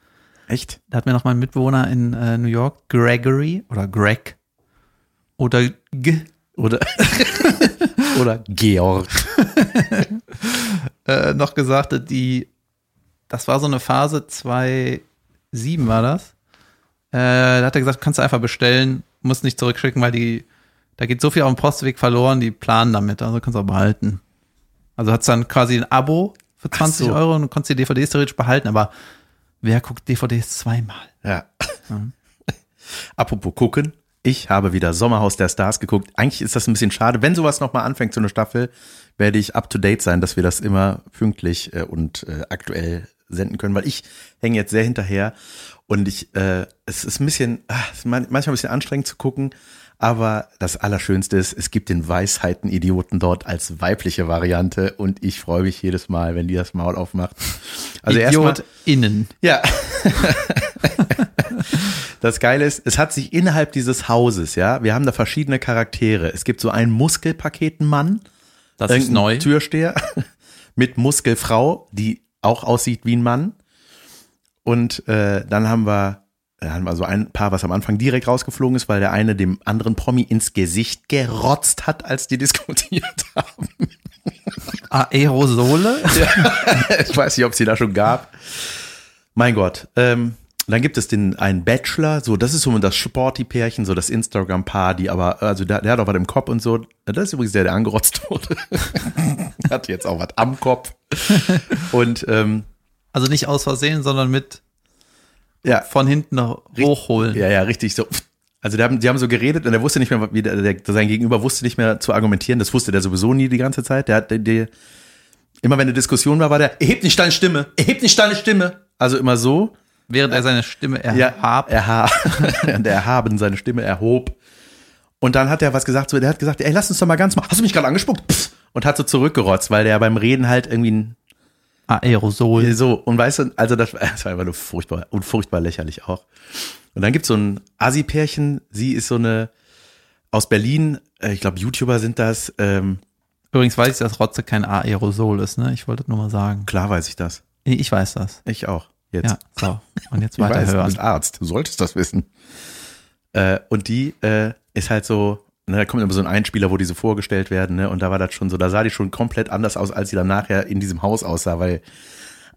Echt? Da hat mir noch mein Mitbewohner in äh, New York, Gregory oder Greg oder G, Oder, oder Georg. äh, noch gesagt, hat, die, das war so eine Phase 2007 war das. Äh, da hat er gesagt, kannst du einfach bestellen, musst nicht zurückschicken, weil die, da geht so viel auf dem Postweg verloren, die planen damit, also kannst du auch behalten. Also hat's dann quasi ein Abo für 20 so. Euro und du konntest die DVDs theoretisch behalten, aber wer guckt DVDs zweimal? Ja. Apropos gucken. Ich habe wieder Sommerhaus der Stars geguckt. Eigentlich ist das ein bisschen schade. Wenn sowas nochmal anfängt, so eine Staffel, werde ich up to date sein, dass wir das immer pünktlich äh, und äh, aktuell senden können, weil ich hänge jetzt sehr hinterher und ich, äh, es ist ein bisschen, man- manchmal ein bisschen anstrengend zu gucken, aber das Allerschönste ist, es gibt den Weisheiten-Idioten dort als weibliche Variante und ich freue mich jedes Mal, wenn die das Maul aufmacht. Also erstmal, Idiot innen. ja. Das Geile ist, es hat sich innerhalb dieses Hauses, ja, wir haben da verschiedene Charaktere. Es gibt so einen Muskelpaketenmann, Das ist neu. Türsteher mit Muskelfrau, die auch aussieht wie ein Mann. Und äh, dann haben wir, haben wir so ein Paar, was am Anfang direkt rausgeflogen ist, weil der eine dem anderen Promi ins Gesicht gerotzt hat, als die diskutiert haben. Aerosole? ich weiß nicht, ob es die da schon gab. Mein Gott. Ähm, dann gibt es den einen Bachelor, so das ist so das Sporty-Pärchen, so das Instagram-Paar, die aber, also der, der hat auch was im Kopf und so. Das ist übrigens der, der angerotzt wurde. hat jetzt auch was am Kopf. Und ähm, Also nicht aus Versehen, sondern mit ja, von hinten hochholen. ja, ja, richtig so. Also die haben, die haben so geredet und er wusste nicht mehr, wie der, der, sein Gegenüber wusste nicht mehr zu argumentieren. Das wusste der sowieso nie die ganze Zeit. Der hat, der, der immer wenn eine Diskussion war, war der, erhebt nicht deine Stimme, erhebt nicht deine Stimme. Also immer so. Während er seine Stimme erhabt. erha der erhaben seine Stimme erhob. Und dann hat er was gesagt, so, der hat gesagt, ey, lass uns doch mal ganz mal, hast du mich gerade angespuckt? Pff, und hat so zurückgerotzt, weil der beim Reden halt irgendwie ein, Aerosol. so, und weißt du, also das, das war einfach nur furchtbar und furchtbar lächerlich auch. Und dann gibt's so ein Assi-Pärchen, sie ist so eine aus Berlin, äh, ich glaube YouTuber sind das, ähm, Übrigens weiß ich, dass Rotze kein Aerosol ist, ne? Ich wollte das nur mal sagen. klar weiß ich das. Ich weiß das. Ich auch. Jetzt. Ja, so. Und jetzt Ich weiß, du weiterhören. bist Arzt, du solltest das wissen. Äh, und die äh, ist halt so, ne, da kommt immer so ein Einspieler, wo diese vorgestellt werden, ne? Und da war das schon so, da sah die schon komplett anders aus, als sie dann nachher in diesem Haus aussah, weil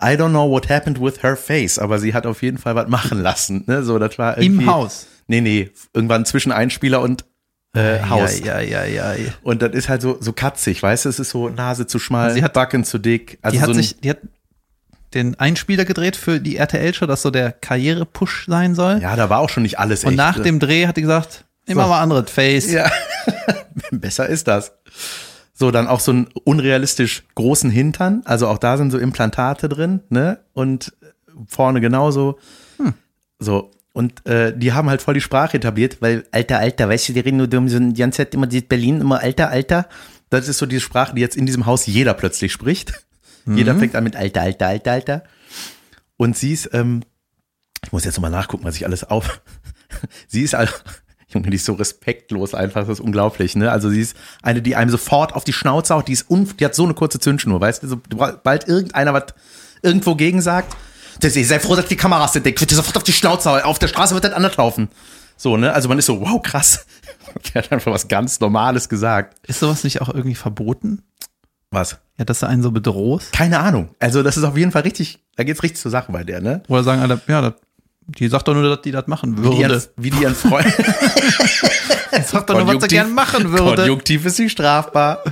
I don't know what happened with her face, aber sie hat auf jeden Fall was machen lassen, ne? So, das war irgendwie, Im Haus. Nee, nee, irgendwann zwischen Einspieler und äh, Haus. Ja, ja, ja, ja. Und das ist halt so, so katzig, weißt du? Es ist so Nase zu schmal, Sie hat- Backen zu dick. Also Die hat so sich, die hat den Einspieler gedreht für die RTL-Show, dass so der Karriere-Push sein soll. ja, da war auch schon nicht alles Und echt. nach ne? dem Dreh hat die gesagt, immer So. mal anderes Face. Ja, besser ist das. So, dann auch so einen unrealistisch großen Hintern. Also auch da sind so Implantate drin, ne? Und vorne genauso. Hm. So. Und äh, die haben halt voll die Sprache etabliert, weil, alter, alter, weißt du, die reden nur so die ganze Zeit immer dieses Berlin, immer alter, alter. Das ist so die Sprache, die jetzt in diesem Haus jeder plötzlich spricht. Jeder fängt an mit alter, alter, alter, alter. Und sie ist, ähm, ich muss jetzt nochmal nachgucken, was ich alles auf. sie ist also, Junge, die ist so respektlos einfach, das ist unglaublich, ne? Also sie ist eine, die einem sofort auf die Schnauze haut, die ist un, die hat so eine kurze Zündschnur, weißt du, so, bald irgendeiner was irgendwo gegen sagt, sei froh, dass die Kameras sind, der wird dir sofort auf die Schnauze hauen, auf der Straße wird das anders laufen. So, ne? Also man ist so, wow, krass. Der hat einfach was ganz Normales gesagt. Ist sowas nicht auch irgendwie verboten? Was? Ja, dass du einen so bedrohst? Keine Ahnung. Also das ist auf jeden Fall richtig, da geht's richtig zur Sache bei der, ne? Oder sagen alle, ja, das, die sagt doch nur, dass die das machen Wie die würde. wie die ihren Freund. Sagt doch nur, was sie gern machen würde. Konjunktiv ist sie strafbar.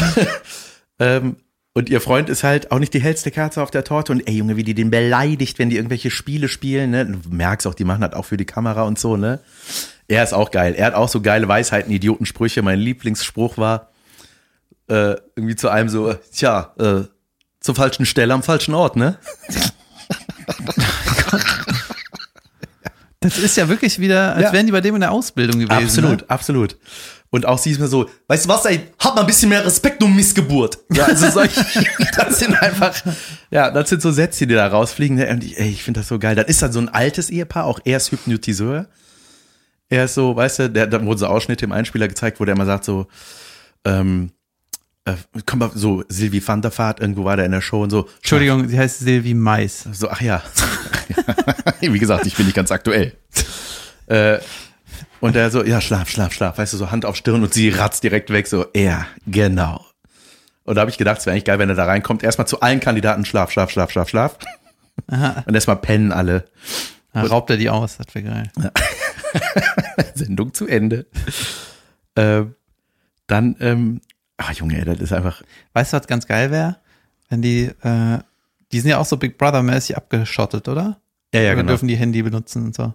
ähm, und ihr Freund ist halt auch nicht die hellste Kerze auf der Torte. Und ey, Junge, wie die den beleidigt, wenn die irgendwelche Spiele spielen, ne? Du merkst auch, die machen das auch für die Kamera und so, ne? Er ist auch geil. Er hat auch so geile Weisheiten, Idiotensprüche. Mein Lieblingsspruch war äh, irgendwie zu einem so, tja, äh, zur falschen Stelle am falschen Ort, ne? Das ist ja wirklich wieder, als Ja. wären die bei dem in der Ausbildung gewesen. Absolut, Ne? absolut. Und auch sie ist mir so, weißt du was, ey, hab mal ein bisschen mehr Respekt um Missgeburt. Ja, also solche, das sind einfach, ja, das sind so Sätze, die da rausfliegen. ne? Und ich, ey, ich finde das so geil. Das ist dann so ein altes Ehepaar, auch er ist Hypnotiseur. Er ist so, weißt du, der, da wurden so Ausschnitte im Einspieler gezeigt, wo der immer sagt so, ähm, äh, komm mal, so, Sylvie van der Vaart, irgendwo war der in der Show und so. Entschuldigung, sie heißt Silvi Mais. So, ach ja. Wie gesagt, ich bin nicht ganz aktuell. Äh, und er so, ja, schlaf, schlaf, schlaf, weißt du, so Hand auf Stirn und sie ratzt direkt weg, so, ja, genau. Und da habe ich gedacht, es wäre eigentlich geil, wenn er da reinkommt, erstmal zu allen Kandidaten schlaf, schlaf, schlaf, schlaf, schlaf. Und erstmal pennen alle. Da raubt er die aus, das wäre geil. Sendung zu Ende. ähm, dann, ähm, ach Junge, das ist einfach, Weißt du, was ganz geil wäre? Wenn die, äh, die sind ja auch so Big Brother-mäßig abgeschottet, oder? ja, ja, Oder genau. dürfen die Handy benutzen und so.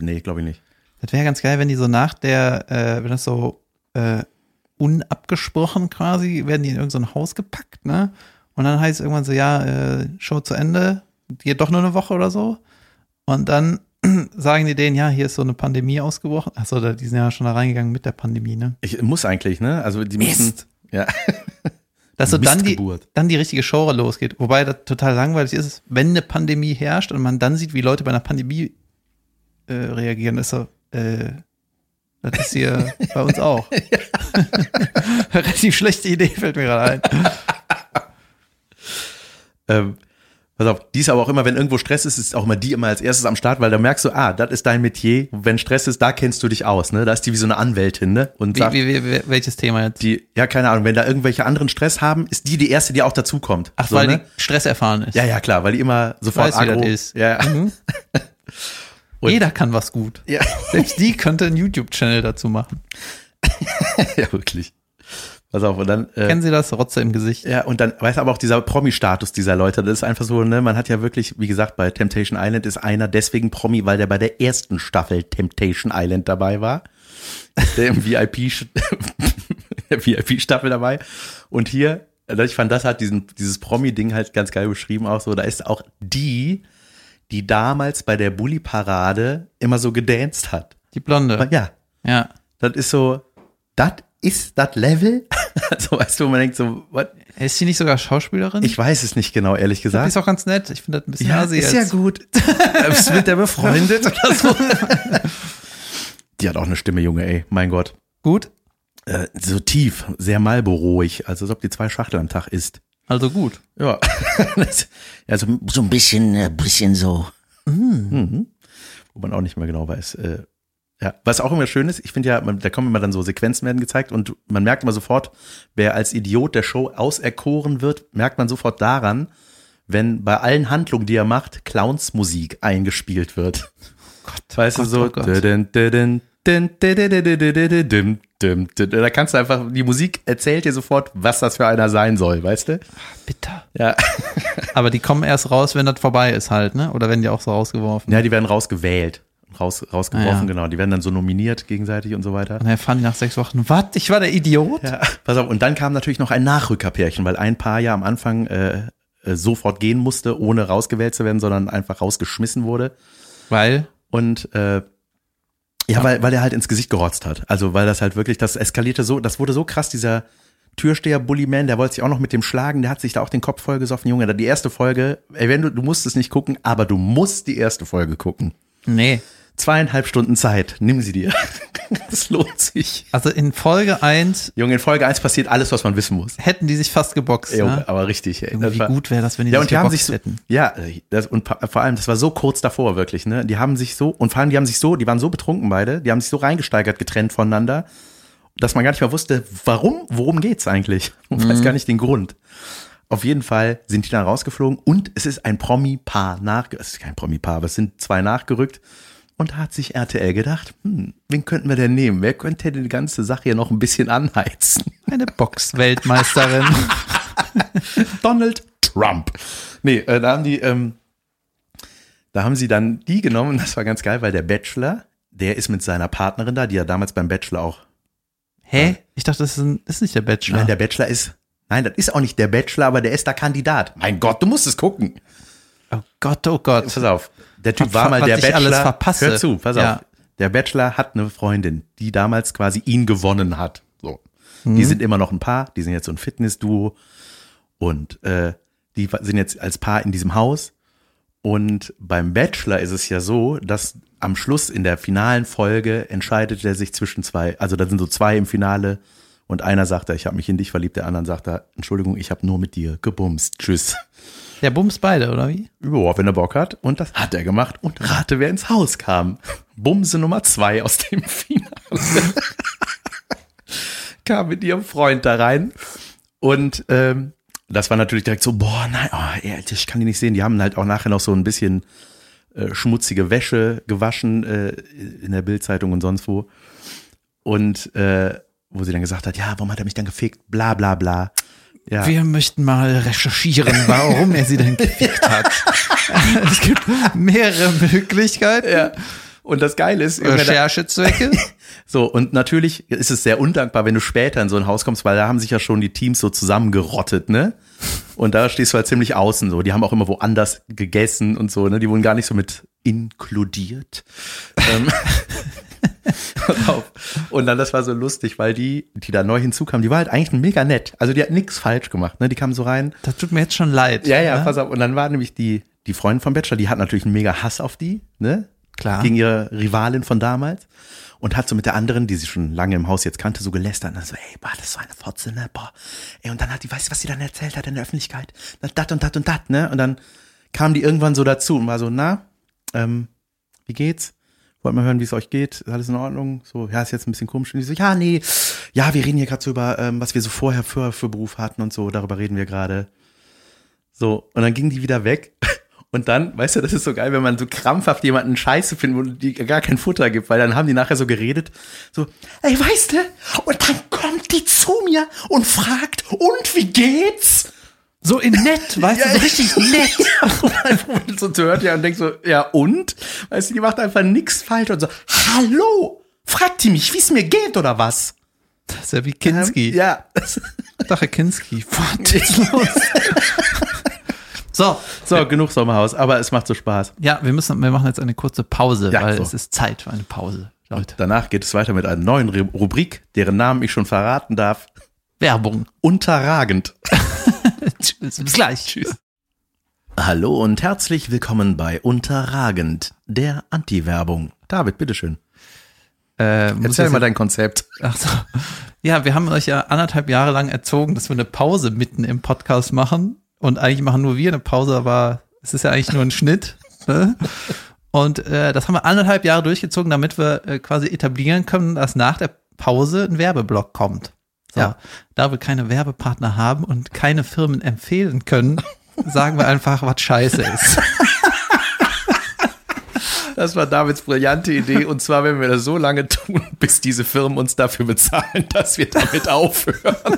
Nee, glaube ich nicht. Das wäre ganz geil, wenn die so nach der, äh, wenn das so äh, unabgesprochen quasi, werden die in irgendein so Haus gepackt, ne? Und dann heißt es irgendwann so, ja, äh, Show zu Ende, geht doch nur eine Woche oder so. Und dann sagen die denen, ja, hier ist so eine Pandemie ausgebrochen. Achso, da- die sind ja schon da reingegangen mit der Pandemie, ne? Ich muss eigentlich, ne? Also die müssen, Mist. Ja. Dass so dann die, dann die richtige Show losgeht. Wobei das total langweilig ist, wenn eine Pandemie herrscht und man dann sieht, wie Leute bei einer Pandemie äh, reagieren, ist so, äh, das ist hier bei uns auch. Relativ schlechte Idee fällt mir gerade ein. Ähm, Pass auf, die ist aber auch immer, wenn irgendwo Stress ist, ist auch immer die immer als erstes am Start, weil da merkst du, ah, das ist dein Metier. Wenn Stress ist, da kennst du dich aus, ne? Da ist die wie so eine Anwältin, ne? Und Wie, sagt, wie, wie, welches Thema jetzt? die, ja, keine Ahnung, wenn da irgendwelche anderen Stress haben, ist die die erste, die auch dazukommt. Ach, so, weil ne? die Stress erfahren ist. Ja, ja, klar, weil die immer sofort weiß, wie das aggro- ist. Ja. Mhm. Jeder kann was gut. ja. Selbst die könnte einen YouTube-Channel dazu machen. ja, wirklich. Pass auf, und dann, äh, Kennen Sie das? Rotze im Gesicht. ja, und dann, weiß aber auch dieser Promi-Status dieser Leute, das ist einfach so, ne, man hat ja wirklich, wie gesagt, bei Temptation Island ist einer deswegen Promi, weil der bei der ersten Staffel Temptation Island dabei war. Der im VIP, der VIP-Staffel dabei. Und hier, also ich fand, das hat diesen, dieses Promi-Ding halt ganz geil beschrieben auch so, da ist auch die, die damals bei der Bully-Parade immer so gedanced hat. Die Blonde. Ja, Ja. das ist so, das ist das Level? also weißt du, man denkt so, what? Ist sie nicht sogar Schauspielerin? Ich weiß es nicht genau, ehrlich die gesagt. ist auch ganz nett. Ich finde das ein bisschen ja, ist ja jetzt. gut. Bist mit der befreundet oder so? Die hat auch eine Stimme, Junge, ey, mein Gott. Gut? Äh, so tief, sehr malberuhig, also als ob die zwei Schachteln am Tag isst. Also gut. Ja. Also, So ein bisschen, äh, bisschen so. mhm. wo man auch nicht mehr genau weiß. Äh, ja, was auch immer schön ist, ich finde ja, da kommen immer dann so Sequenzen werden gezeigt und man merkt immer sofort, wer als Idiot der Show auserkoren wird, merkt man sofort daran, wenn bei allen Handlungen, die er macht, Clowns Musik eingespielt wird. Oh Gott, weißt Gott, du so, oh da kannst du einfach, die Musik erzählt dir sofort, was das für einer sein soll, weißt du? Bitter. Ja. Aber die kommen erst raus, wenn das vorbei ist halt, ne? Oder werden die auch so rausgeworfen? Ja, die werden rausgewählt. Raus, rausgeworfen, Ah, ja. genau. Die werden dann so nominiert gegenseitig und so weiter. Und erfahren die nach sechs Wochen, was? Ich war der Idiot? Ja, pass auf, und dann kam natürlich noch ein Nachrückerpärchen, weil ein Paar ja am Anfang äh, äh, sofort gehen musste, ohne rausgewählt zu werden, sondern einfach rausgeschmissen wurde. Weil, Und äh, ja, weil, weil er halt ins Gesicht gerotzt hat. Also weil das halt wirklich, das eskalierte so, das wurde so krass, dieser Türsteher Bullyman, der wollte sich auch noch mit dem schlagen, der hat sich da auch den Kopf vollgesoffen. Junge, da die erste Folge, ey, wenn du, du musst es nicht gucken, aber du musst die erste Folge gucken. Nee. Zweieinhalb Stunden Zeit, nimm sie dir. Das lohnt sich. Also in Folge 1 Junge, in Folge 1 passiert alles, was man wissen muss. hätten die sich fast geboxt. Junge, ne? aber richtig, ey. Wie war- gut wäre das, wenn die ja, sich und die haben sich so, hätten. ja, das, und vor allem, das war so kurz davor, wirklich, ne? Die haben sich so, und vor allem, die haben sich so, die waren so betrunken beide, die haben sich so reingesteigert, getrennt voneinander, dass man gar nicht mehr wusste, warum, worum geht's eigentlich? Und Mhm. weiß gar nicht den Grund. Auf jeden Fall sind die dann rausgeflogen und es ist ein Promi-Paar nach, es ist kein Promi-Paar, aber es sind zwei nachgerückt. Und da hat sich RTL gedacht, hm, wen könnten wir denn nehmen? Wer könnte denn die ganze Sache hier noch ein bisschen anheizen? Eine Boxweltmeisterin. Donald Trump. Nee, äh, da haben die, ähm, da haben sie dann die genommen, das war ganz geil, weil der Bachelor, der ist mit seiner Partnerin da, die ja damals beim Bachelor auch. Hä? Ich dachte, das ist, ein, das ist nicht der Bachelor. Nein, der Bachelor ist, nein, das ist auch nicht der Bachelor, aber der ist da Kandidat. Mein Gott, du musst es gucken. oh Gott, oh Gott. Pass auf, der Typ war mal was der ich Bachelor. alles verpasse. Hör zu, pass Ja. auf. Der Bachelor hat eine Freundin, die damals quasi ihn gewonnen hat. So. Die Mhm. sind immer noch ein Paar, die sind jetzt so ein Fitnessduo und äh, die sind jetzt als Paar in diesem Haus. Und beim Bachelor ist es ja so, dass am Schluss in der finalen Folge entscheidet er sich zwischen zwei, also da sind so zwei im Finale und einer sagt, er, ich habe mich in dich verliebt, der andere sagt, er, Entschuldigung, ich habe nur mit dir gebumst. Tschüss. Der bumst beide, oder wie? Ja, wenn er Bock hat. Und das hat er gemacht. Und rate, wer ins Haus kam. Bumse Nummer zwei aus dem Finale. kam mit ihrem Freund da rein. Und ähm, das war natürlich direkt so, boah, nein, oh, ich kann die nicht sehen. Die haben halt auch nachher noch so ein bisschen äh, schmutzige Wäsche gewaschen äh, in der Bildzeitung und sonst wo. Und äh, wo sie dann gesagt hat, ja, warum hat er mich dann gefickt? Bla bla bla. Ja. Wir möchten mal recherchieren, warum er sie denn gefickt hat. es gibt mehrere Möglichkeiten. ja. Und das Geile ist, Recherchezwecke. So, und natürlich ist es sehr undankbar, wenn du später in so ein Haus kommst, weil da haben sich ja schon die Teams so zusammengerottet, ne? Und da stehst du halt ziemlich außen so. Die haben auch immer woanders gegessen und so, ne? Die wurden gar nicht so mit inkludiert. Pass auf. und dann, das war so lustig, weil die, die da neu hinzukamen, die war halt eigentlich mega nett. Also die hat nichts falsch gemacht, ne? Die kamen so rein. Das tut mir jetzt schon leid. Ja, ja, ne? pass auf. Und dann war nämlich die, die Freundin vom Bachelor, die hat natürlich einen mega Hass auf die, ne? Klar. Gegen ihre Rivalin von damals. Und hat so mit der anderen, die sie schon lange im Haus jetzt kannte, so gelästert. Und dann so, ey, boah, das ist so eine Fotze, ne? Boah. Ey, und dann hat die, weißt du, was sie dann erzählt hat in der Öffentlichkeit? Dat und dat und dat, ne? Und dann, kam die irgendwann so dazu und war so, na, ähm, wie geht's? Wollt mal hören, wie es euch geht? Ist alles in Ordnung? So, ja, ist jetzt ein bisschen komisch. Und die so, ja, nee, ja, wir reden hier gerade so über, ähm, was wir so vorher für, für Beruf hatten und so, darüber reden wir gerade. So, und dann ging die wieder weg. Und dann, weißt du, das ist so geil, wenn man so krampfhaft jemanden scheiße findet und die gar kein Futter gibt, weil dann haben die nachher so geredet, so, ey, weißt du, und dann kommt die zu mir und fragt, und wie geht's? So in nett, weißt du, so richtig nett. Einfach so hört ja und denkt so, ja und? Weißt du, die macht einfach nix falsch und so, hallo, fragt die mich, wie es mir geht oder was? Das ist ja wie Kinski. Ja. Sache Kinski. Was ist los? so, So, genug Sommerhaus, aber es macht so Spaß. ja, wir müssen, wir machen jetzt eine kurze Pause, Ja, weil so. es ist Zeit für eine Pause, Leute. Danach geht es weiter mit einer neuen Rubrik, deren Namen ich schon verraten darf. Werbung. Unterragend. Tschüss, bis gleich. Tschüss. Hallo und herzlich willkommen bei Unterragend, der Anti-Werbung. David, bitteschön. Äh, Erzähl mal dein Konzept. Ach so. Ja, wir haben euch ja anderthalb Jahre lang erzogen, dass wir eine Pause mitten im Podcast machen. Und eigentlich machen nur wir eine Pause, aber es ist ja eigentlich nur ein Schnitt. Ne? Und äh, das haben wir anderthalb Jahre durchgezogen, damit wir äh, quasi etablieren können, dass nach der Pause ein Werbeblock kommt. So, Ja. Da wir keine Werbepartner haben und keine Firmen empfehlen können, sagen wir einfach, was scheiße ist. Das war Davids brillante Idee. Und zwar, wenn wir das so lange tun, bis diese Firmen uns dafür bezahlen, dass wir damit aufhören.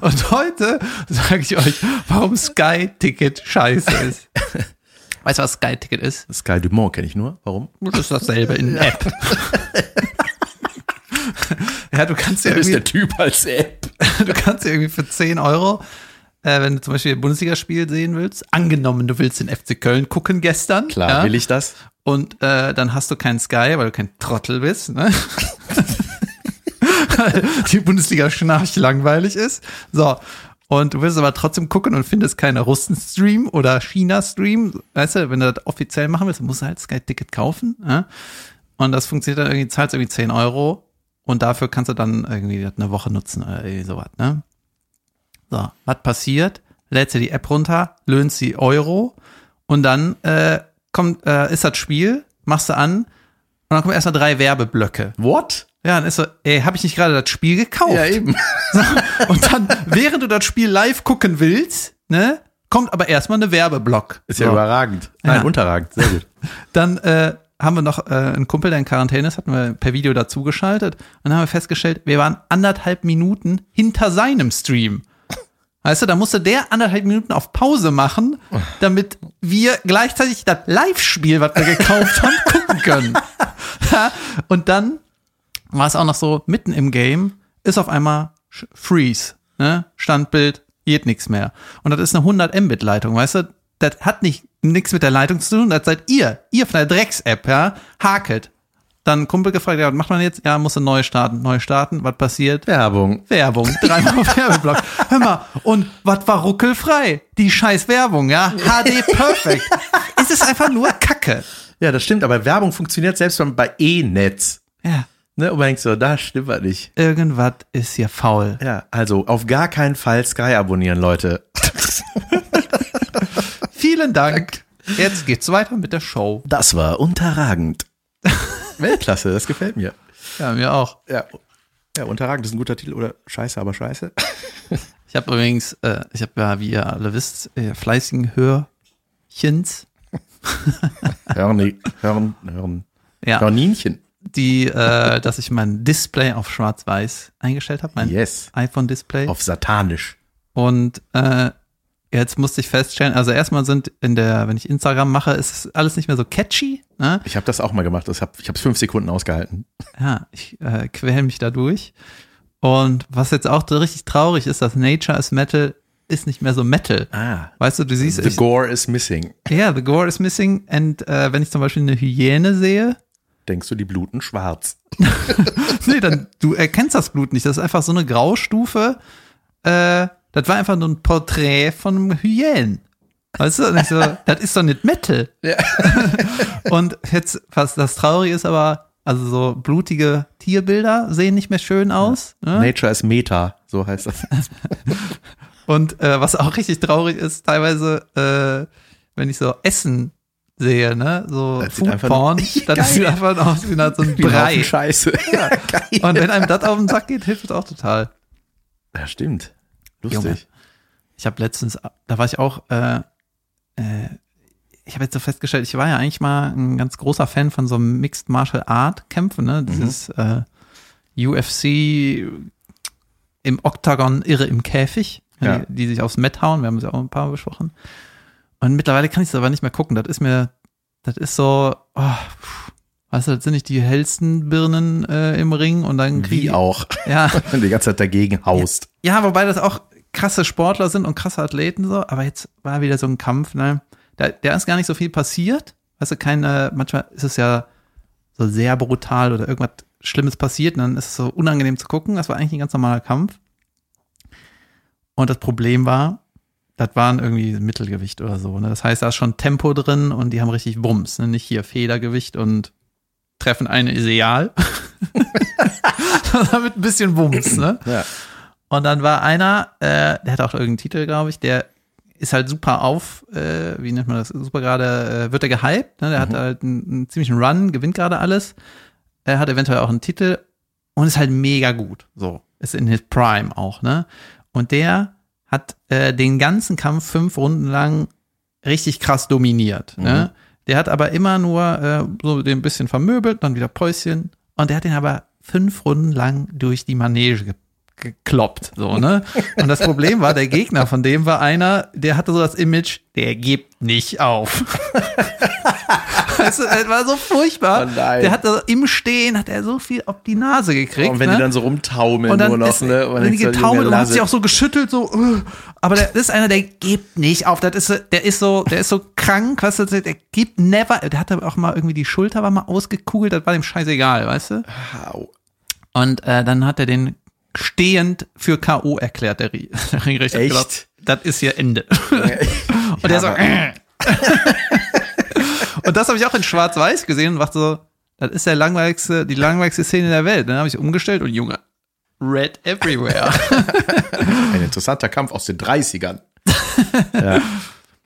Und heute sage ich euch, warum Sky Ticket scheiße ist. Weißt du, was Sky Ticket ist? Sky Dumont kenne ich nur. Warum? Das ist dasselbe in App. ja, du kannst ja Das ist irgendwie, der Typ als App. du kannst ja irgendwie für 10 Euro, äh, wenn du zum Beispiel ein Bundesligaspiel sehen willst, angenommen, du willst den FC Köln gucken gestern. Klar, ja, will ich das? Und äh, dann hast du keinen Sky, weil du kein Trottel bist. Ne? Die Bundesliga schnarch langweilig ist. So. Und du willst aber trotzdem gucken und findest keine Russen-Stream oder China-Stream. Weißt du, wenn du das offiziell machen willst, dann musst du halt Sky-Ticket kaufen. Ja? Und das funktioniert dann irgendwie, zahlst irgendwie 10 Euro und dafür kannst du dann irgendwie eine Woche nutzen oder irgendwie sowas, ne? So, was passiert? Lädst dir die App runter, löhnst die Euro und dann äh, kommt, äh, ist das Spiel, machst du an und dann kommen erstmal drei Werbeblöcke. What? Ja, dann ist so, ey, habe ich nicht gerade das Spiel gekauft? Ja, eben. Und dann, während du das Spiel live gucken willst, ne, kommt aber erstmal eine Werbeblock. Ist ja So. überragend. Nein, Ja. unterragend. Sehr gut. Dann äh, haben wir noch äh, einen Kumpel, der in Quarantäne ist, hatten wir per Video dazugeschaltet. Und dann haben wir festgestellt, wir waren anderthalb Minuten hinter seinem Stream. Weißt du, da musste der anderthalb Minuten auf Pause machen, damit wir gleichzeitig das Live-Spiel, was wir gekauft haben, gucken können. Ja, und dann war es auch noch so, mitten im Game ist auf einmal Freeze, ne? Standbild, geht nichts mehr. Und das ist eine 100 Mbit Leitung, weißt du? Das hat nicht nichts mit der Leitung zu tun, das seid ihr, ihr von der Drecks-App, ja? Hakelt. Dann Kumpel gefragt, ja, was macht man jetzt? Ja, muss er neu starten, neu starten, was passiert? Werbung. Werbung, dreimal Werbeblock. Hör mal, und was war ruckelfrei? Die scheiß Werbung, ja? HD Perfect. es ist einfach nur Kacke. Ja, das stimmt, aber Werbung funktioniert selbst schon bei E-Netz. Ja, Ne? Und man denkt so, da stimmt was nicht. irgendwas ist hier faul. Ja, also auf gar keinen Fall Sky abonnieren, Leute. Vielen Dank. Jetzt geht's weiter mit der Show. Das war unterragend. Weltklasse, das gefällt mir. Ja, mir auch. Ja. Ja, unterragend ist ein guter Titel oder scheiße, aber scheiße. Ich habe übrigens, äh, ich habe ja, wie ihr alle wisst, äh, fleißigen Hörchens, Hörni, Hörn, Hörn, ja, Hörninchen. die, äh, dass ich mein Display auf Schwarz-Weiß eingestellt habe, mein Yes. iPhone-Display. Auf satanisch. Und äh, jetzt musste ich feststellen, also erstmal sind in der, wenn ich Instagram mache, ist es alles nicht mehr so catchy. Ne? Ich habe das auch mal gemacht. Das hab, ich habe es fünf Sekunden ausgehalten. Ja, ich äh, quäl mich da durch. Und was jetzt auch richtig traurig ist, dass Nature is Metal ist nicht mehr so Metal. Ah. Weißt du, du siehst, The ich, gore is missing. ja, the gore is missing. Und äh, wenn ich zum Beispiel eine Hyäne sehe, Denkst du, die bluten schwarz? nee, dann du erkennst das Blut nicht. Das ist einfach so eine Graustufe. Äh, das war einfach nur ein Porträt von einem Hyänen. Weißt du? So, das ist doch nicht Metal. Ja. Und jetzt, was das Traurige ist, aber, also so blutige Tierbilder sehen nicht mehr schön aus. Ne? Nature is Meta, so heißt das. Und äh, was auch richtig traurig ist, teilweise, äh, wenn ich so Essen sehe, ne, so Das dann Geil. sieht einfach aus wie so ein Brei. Scheiße. Geil. Und wenn einem das auf den Sack geht, hilft es auch total. Ja, stimmt. Junge. Lustig. Ich habe letztens, da war ich auch, äh, äh, ich habe jetzt so festgestellt, ich war ja eigentlich mal ein ganz großer Fan von so Mixed Martial Art Kämpfen, ne? Dieses äh, UFC im Oktagon irre im Käfig, Ja. die, die sich aufs Met hauen, wir haben es ja auch ein paar Mal besprochen. Und mittlerweile kann ich es aber nicht mehr gucken. Das ist mir, das ist so, oh, pff, weißt du, das sind nicht die hellsten Birnen äh, im Ring und dann kriege Wie auch. Ja. Wenn du die ganze Zeit dagegen haust. Ja, wobei das auch krasse Sportler sind und krasse Athleten so, aber jetzt war wieder so ein Kampf, ne? Da, da ist gar nicht so viel passiert. Weißt du, keine, manchmal ist es ja so sehr brutal oder irgendwas Schlimmes passiert und dann ist es so unangenehm zu gucken. Das war eigentlich ein ganz normaler Kampf. Und das Problem war, das waren irgendwie Mittelgewicht oder so. Ne? Das heißt, da ist schon Tempo drin und die haben richtig Bums. Ne? Nicht hier Federgewicht und treffen eine Ideal. Sondern mit ein bisschen Bums, ne? Ja. Und dann war einer, äh, der hat auch irgendeinen Titel, glaube ich, der ist halt super auf, äh, wie nennt man das, super gerade, äh, wird er gehypt, ne? der hat halt einen, einen ziemlichen Run, gewinnt gerade alles, er hat eventuell auch einen Titel und ist halt mega gut, so, ist in his Prime auch, ne? Und der hat äh, den ganzen Kampf fünf Runden lang richtig krass dominiert, ne? Der hat aber immer nur äh, so den bisschen vermöbelt, dann wieder Päuschen und der hat den aber fünf Runden lang durch die Manege ge gekloppt, so, ne? Und das Problem war, der Gegner von dem war einer, der hatte so das Image, der gibt nicht auf. Weißt du, das war so furchtbar. Oh der hat so im Stehen, hat er so viel auf die Nase gekriegt. Und wenn ne? die dann so rumtaumeln und dann nur noch, ist, ne? Und wenn die getaumelt und hat sich auch so geschüttelt, so, uh. aber der, das ist einer, der gibt nicht auf. Das ist, der ist so, der ist so krank, weißt du, der gibt never, der hatte auch mal irgendwie die Schulter war mal ausgekugelt, das war dem scheißegal, weißt du? Au. Und äh, dann hat er den stehend für K.O. erklärt, der, Rie- der Ringrichter. Echt? gesagt, Das ist hier Ende. und der so, äh. und das habe ich auch in Schwarz-Weiß gesehen und dachte so, das ist der langweiligste, die langweiligste Szene der Welt. Dann habe ich umgestellt und Junge, Red everywhere. Ein interessanter Kampf aus den 30ern. ja.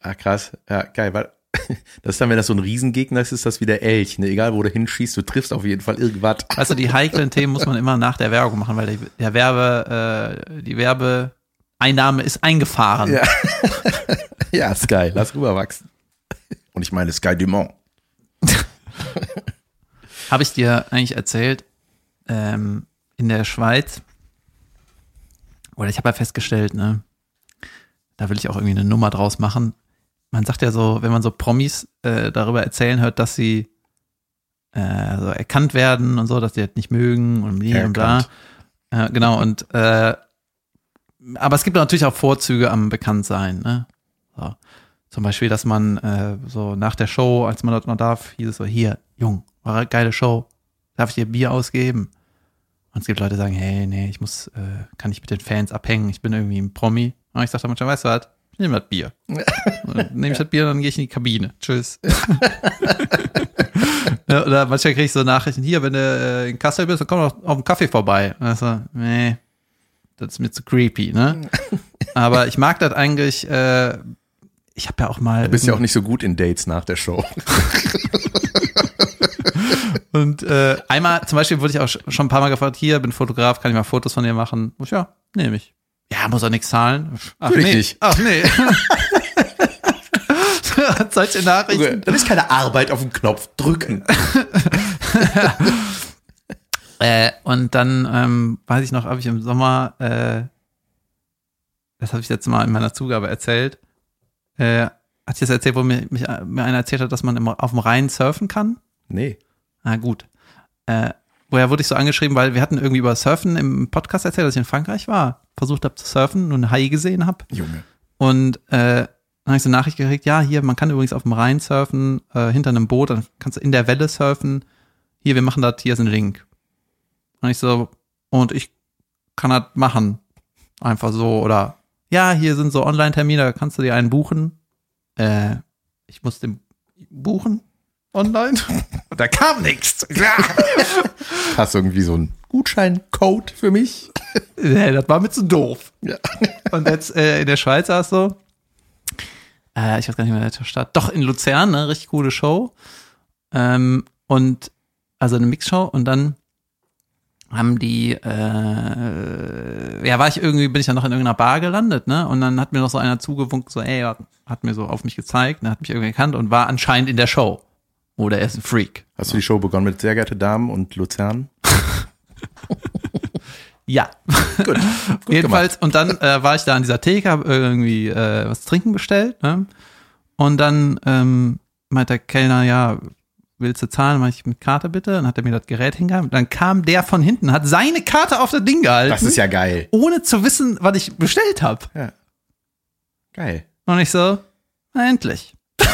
Ah, krass. Ja, geil. Weil das ist dann, wenn das so ein Riesengegner ist, ist das wie der Elch. Ne? Egal, wo du hinschießt, du triffst auf jeden Fall irgendwas. Weißt du, die heiklen Themen muss man immer nach der Werbung machen, weil die, der Werbe, äh, die Werbeeinnahme ist eingefahren. Ja. ja, Sky, lass rüberwachsen. Und ich meine Sky Dumont. Habe ich dir eigentlich erzählt, ähm, in der Schweiz, oder ich habe ja festgestellt, ne, da will ich auch irgendwie eine Nummer draus machen. Man sagt ja so, wenn man so Promis äh, darüber erzählen hört, dass sie äh, so erkannt werden und so, dass die das nicht mögen und bla und bla. Äh, genau, und äh, aber es gibt natürlich auch Vorzüge am Bekanntsein, ne? So. Zum Beispiel, dass man äh, so nach der Show, als man dort noch darf, hieß es so, hier, Jung, war eine geile Show, darf ich dir Bier ausgeben? Und es gibt Leute, die sagen, hey, nee, ich muss, äh, kann ich mit den Fans abhängen, ich bin irgendwie ein Promi. Und ich sage dann manchmal, weißt du was, ich nehme das Bier. Nehme ich das Bier, dann gehe ich in die Kabine. Tschüss. oder manchmal kriege ich so Nachrichten, hier, wenn du äh, in Kassel bist, dann komm doch auf den Kaffee vorbei. Und ich so, nee, das ist mir zu creepy, ne? Aber ich mag das eigentlich, äh, ich habe ja auch mal. Du bist ja auch nicht so gut in Dates nach der Show. Und äh, einmal, zum Beispiel wurde ich auch sch- schon ein paar Mal gefragt, hier, bin Fotograf, kann ich mal Fotos von dir machen? Und ich, ja, nehme ich. Ja, muss auch nichts zahlen. Ach Will nee. nicht. Ach nee. Solche Nachrichten. Das ist keine Arbeit auf den Knopf drücken. Äh, und dann ähm, weiß ich noch, habe ich im Sommer, äh, das habe ich jetzt mal in meiner Zugabe erzählt, äh, hat ich das erzählt, wo mir, mich, mir einer erzählt hat, dass man im, auf dem Rhein surfen kann? Nee. Na gut. Äh, woher wurde ich so angeschrieben, weil wir hatten irgendwie über Surfen im Podcast erzählt, dass ich in Frankreich war, versucht habe zu surfen, nur einen Hai gesehen habe. Junge. Und äh, dann habe ich so eine Nachricht gekriegt, ja, hier, man kann übrigens auf dem Rhein surfen, äh, hinter einem Boot, dann kannst du in der Welle surfen. Hier, wir machen das, hier ist ein Link. Und ich so, und ich kann das machen. Einfach so, oder ja, hier sind so Online-Termine, da kannst du dir einen buchen. Äh, ich muss den buchen online. Und da kam nichts. Ja. Hast irgendwie so ein Gutscheincode für mich? Nee, das war mir zu doof. Ja. Und jetzt äh, in der Schweiz es so, äh, ich weiß gar nicht mehr, in welcher Stadt, doch in Luzern, ne, richtig coole Show. Ähm, und also eine Mixshow und dann haben die, äh, ja, war ich irgendwie, bin ich dann noch in irgendeiner Bar gelandet, ne? Und dann hat mir noch so einer zugewunken, so, ey, hat, hat mir so auf mich gezeigt, ne, hat mich irgendwie erkannt und war anscheinend in der Show. Oder er ist ein Freak. Hast du die Show begonnen mit sehr geehrte Damen und Luzern? Ja. Gut. Gut Jedenfalls, und dann äh, war ich da an dieser Theke, habe irgendwie äh, was trinken bestellt, ne? Und dann ähm, meint der Kellner, ja, willst du zahlen? Mach ich mit Karte bitte. Dann hat er mir das Gerät hingehalten. Dann kam der von hinten, hat seine Karte auf das Ding gehalten, Das ist ja geil. ohne zu wissen, was ich bestellt habe. Ja. Geil. Und ich so, na, endlich.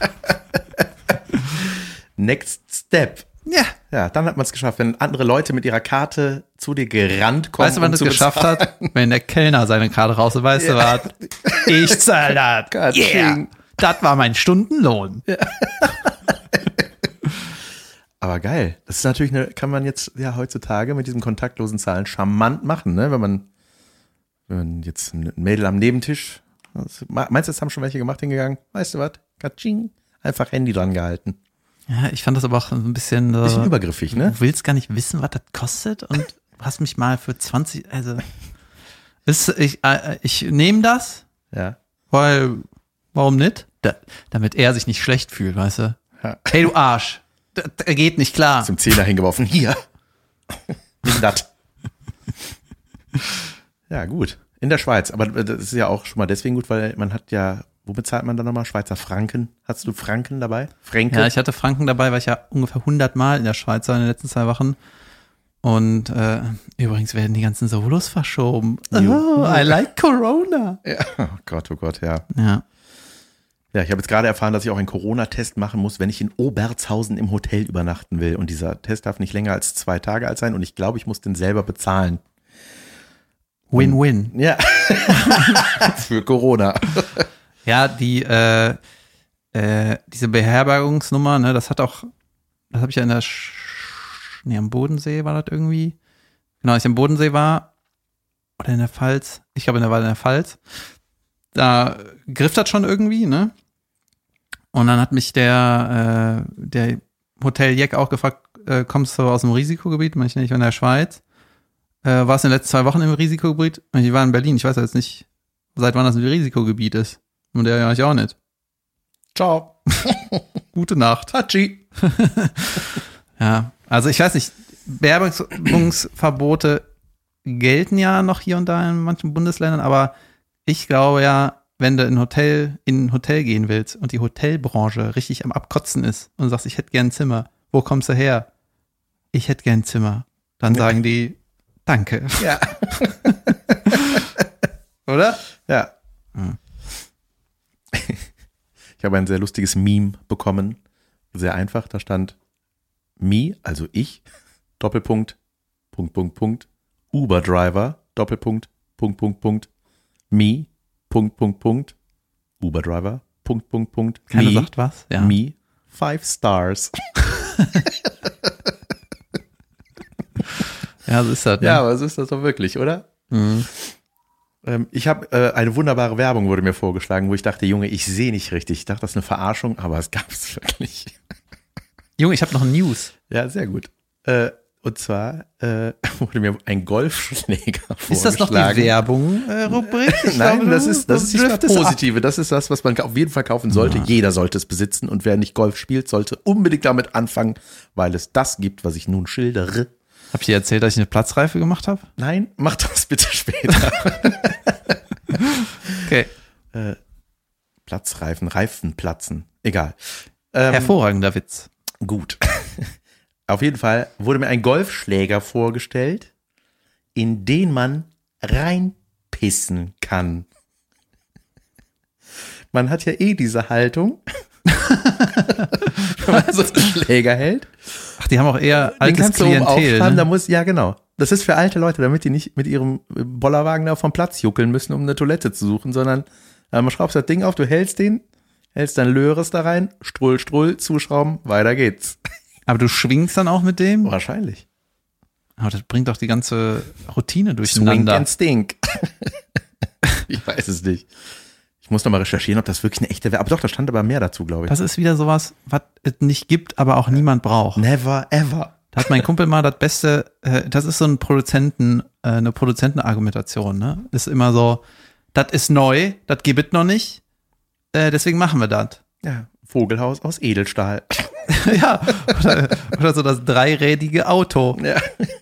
Next Step. Ja. Ja, dann hat man es geschafft, wenn andere Leute mit ihrer Karte zu dir gerannt kommen. Weißt du, wann um zu geschafft hat? Wenn der Kellner seine Karte raus, weißt du was? Ich zahl das. Yeah. Katsching. Das war mein Stundenlohn. Aber geil. Das ist natürlich eine, kann man jetzt ja heutzutage mit diesem kontaktlosen Zahlen charmant machen, ne? Wenn man, wenn man jetzt ein Mädel am Nebentisch, meinst du, das haben schon welche gemacht, hingegangen? Weißt du was? Katsching. Einfach Handy dran gehalten. Ja, ich fand das aber auch ein bisschen, Bisschen so, übergriffig, ne? du willst gar nicht wissen, was das kostet und hast mich mal für 20, also ist, ich, äh, ich nehme das, Ja. weil, warum nicht? Da, damit er sich nicht schlecht fühlt, weißt du? Ja. Hey, du Arsch, das, das geht nicht klar. Zum Zehner hingeworfen. Hier. Nimm das. Ja, gut. In der Schweiz. Aber das ist ja auch schon mal deswegen gut, weil man hat ja, wo bezahlt man dann nochmal? Schweizer Franken. Hast du Franken dabei? Fränke? Ja, ich hatte Franken dabei, weil ich ja ungefähr 100 Mal in der Schweiz war in den letzten zwei Wochen. Und äh, übrigens werden die ganzen Solos verschoben. Oh, I like Corona. ja. Oh Gott, oh Gott, ja. Ja. Ja, ich habe jetzt gerade erfahren, dass ich auch einen Corona-Test machen muss, wenn ich in Obertshausen im Hotel übernachten will. Und dieser Test darf nicht länger als zwei Tage alt sein. Und ich glaube, ich muss den selber bezahlen. Win-win. Ja. Für Corona. Ja, die äh, äh, diese Beherbergungsnummer, ne, das hat auch, das habe ich ja in der, Sch nee, am Bodensee war das irgendwie. Genau, als ich am Bodensee war oder in der Pfalz, ich glaube, in der war in der Pfalz, da griff das schon irgendwie, ne? Und dann hat mich der äh, der Hoteljeck auch gefragt, äh, kommst du aus dem Risikogebiet? Ich nicht, in der Schweiz. Äh, warst du in den letzten zwei Wochen im Risikogebiet? Und ich war in Berlin. Ich weiß jetzt nicht, seit wann das ein Risikogebiet ist. Und der ja ich auch nicht. Ciao. Gute Nacht. Hatschi. Ja, also ich weiß nicht, Beherbergungsverbote gelten ja noch hier und da in manchen Bundesländern, aber ich glaube ja, wenn du in ein Hotel, in ein Hotel gehen willst und die Hotelbranche richtig am Abkotzen ist und sagst, ich hätte gern ein Zimmer, wo kommst du her? Ich hätte gern ein Zimmer. Dann sagen die, danke. Ja. Oder? Ja. Hm. Ich habe ein sehr lustiges Meme bekommen. Sehr einfach. Da stand me, also ich, Doppelpunkt, Punkt, Punkt, Punkt, Uber-Driver, Doppelpunkt, Punkt, Punkt, Punkt, me, Punkt, Punkt, Punkt, Uber-Driver, Punkt, Punkt, Punkt, Keiner me, sagt was. Ja. me, five stars. Ja, so ist das. Ne? Ja, aber so ist das doch wirklich, oder? Mhm. Ähm, ich habe äh, eine wunderbare Werbung wurde mir vorgeschlagen, wo ich dachte, Junge, ich sehe nicht richtig. Ich dachte, das ist eine Verarschung, aber es gab es wirklich. Junge, ich habe noch News. Ja, sehr gut. Äh, und zwar äh, wurde mir ein Golfschläger vorgeschlagen. Ist das noch die Werbung-Rubrik? Nein, das ist, das ist das. Positive. Das ist das, was man auf jeden Fall kaufen sollte. Jeder sollte es besitzen. Und wer nicht Golf spielt, sollte unbedingt damit anfangen, weil es das gibt, was ich nun schildere. Hab ich dir erzählt, dass ich eine Platzreife gemacht habe? Nein, mach das bitte später. Okay. Platzreifen, Reifen platzen. Egal. Ähm, Hervorragender Witz. Gut. Auf jeden Fall wurde mir ein Golfschläger vorgestellt, in den man reinpissen kann. Man hat ja eh diese Haltung, wenn man so einen Schläger hält. Ach, die haben auch eher Den altes du Klientel. auffahren, da Ne? muss, ja genau. Das ist für alte Leute, damit die nicht mit ihrem Bollerwagen da vom Platz juckeln müssen, um eine Toilette zu suchen, sondern äh, man schraubst das Ding auf, du hältst den, hältst dann Löres da rein, Strull, Strull, zuschrauben, weiter geht's. Aber du schwingst dann auch mit dem? Wahrscheinlich. Aber das bringt doch die ganze Routine Swing durcheinander. and stink. ich weiß es nicht. Ich muss noch mal recherchieren, ob das wirklich eine echte wäre. Aber doch, da stand aber mehr dazu, glaube ich. Das ist wieder sowas, was es nicht gibt, aber auch niemand braucht. Never ever. Da hat mein Kumpel mal das Beste, äh, das ist so ein Produzenten, äh, eine Produzentenargumentation, ne? Ist immer so, das ist neu, das gibt es noch nicht, äh, deswegen machen wir das. Ja, Vogelhaus aus Edelstahl. ja, oder, oder so das dreirädige Auto. Ja.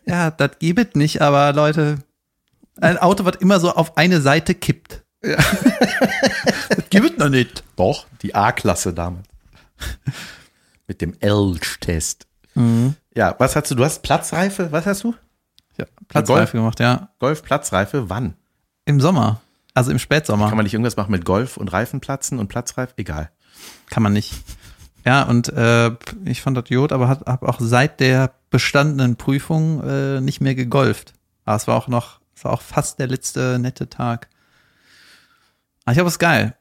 Ja, das gibt es nicht, aber Leute, ein Auto, was immer so auf eine Seite kippt. Ja. das gibt es noch nicht. Doch, die A-Klasse damals. Mit dem Elch-Test. Mhm. Ja, was hast du? Du hast Platzreife, was hast du? Ja, Platzreife gemacht, ja. Golf, Platzreife, wann? Im Sommer, also im Spätsommer. Kann man nicht irgendwas machen mit Golf und Reifenplatzen und Platzreife? Egal. Kann man nicht. Ja, und äh, ich fand das Jod, aber habe hab auch seit der bestandenen Prüfung äh, nicht mehr gegolft. Aber es war auch noch, es war auch fast der letzte nette Tag. Aber ich glaube, es ist geil.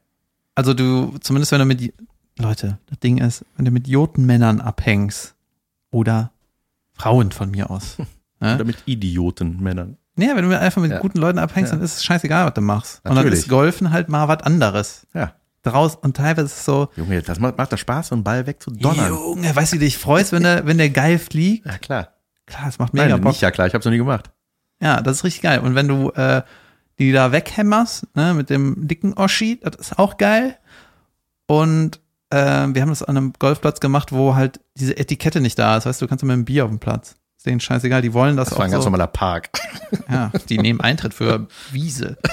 Also du, zumindest wenn du mit, Leute, das Ding ist, wenn du mit Jotenmännern abhängst oder Frauen von mir aus. ne? Oder mit Idiotenmännern. Nee, wenn du einfach mit Ja. guten Leuten abhängst, Ja. dann ist es scheißegal, was du machst. Und dann Natürlich. ist Golfen halt mal was anderes. Ja. Draus, und teilweise ist es so, Junge, das macht, macht das Spaß, so einen Ball wegzudonnern. Junge, weißt du, wie du dich freust, wenn der, wenn der geil fliegt? Ja, klar. Klar, das macht mega Nein, Bock. nicht ja klar, ich hab's noch nie gemacht. Ja, das ist richtig geil. Und wenn du äh, die da weghämmerst, ne, mit dem dicken Oschi, das ist auch geil. Und äh, wir haben das an einem Golfplatz gemacht, wo halt diese Etikette nicht da ist. Weißt du, du kannst mit einem Bier auf dem Platz. Ist denen scheißegal, die wollen das, Das war auch ein ganz so. normaler Park. Ja, die nehmen Eintritt für Wiese.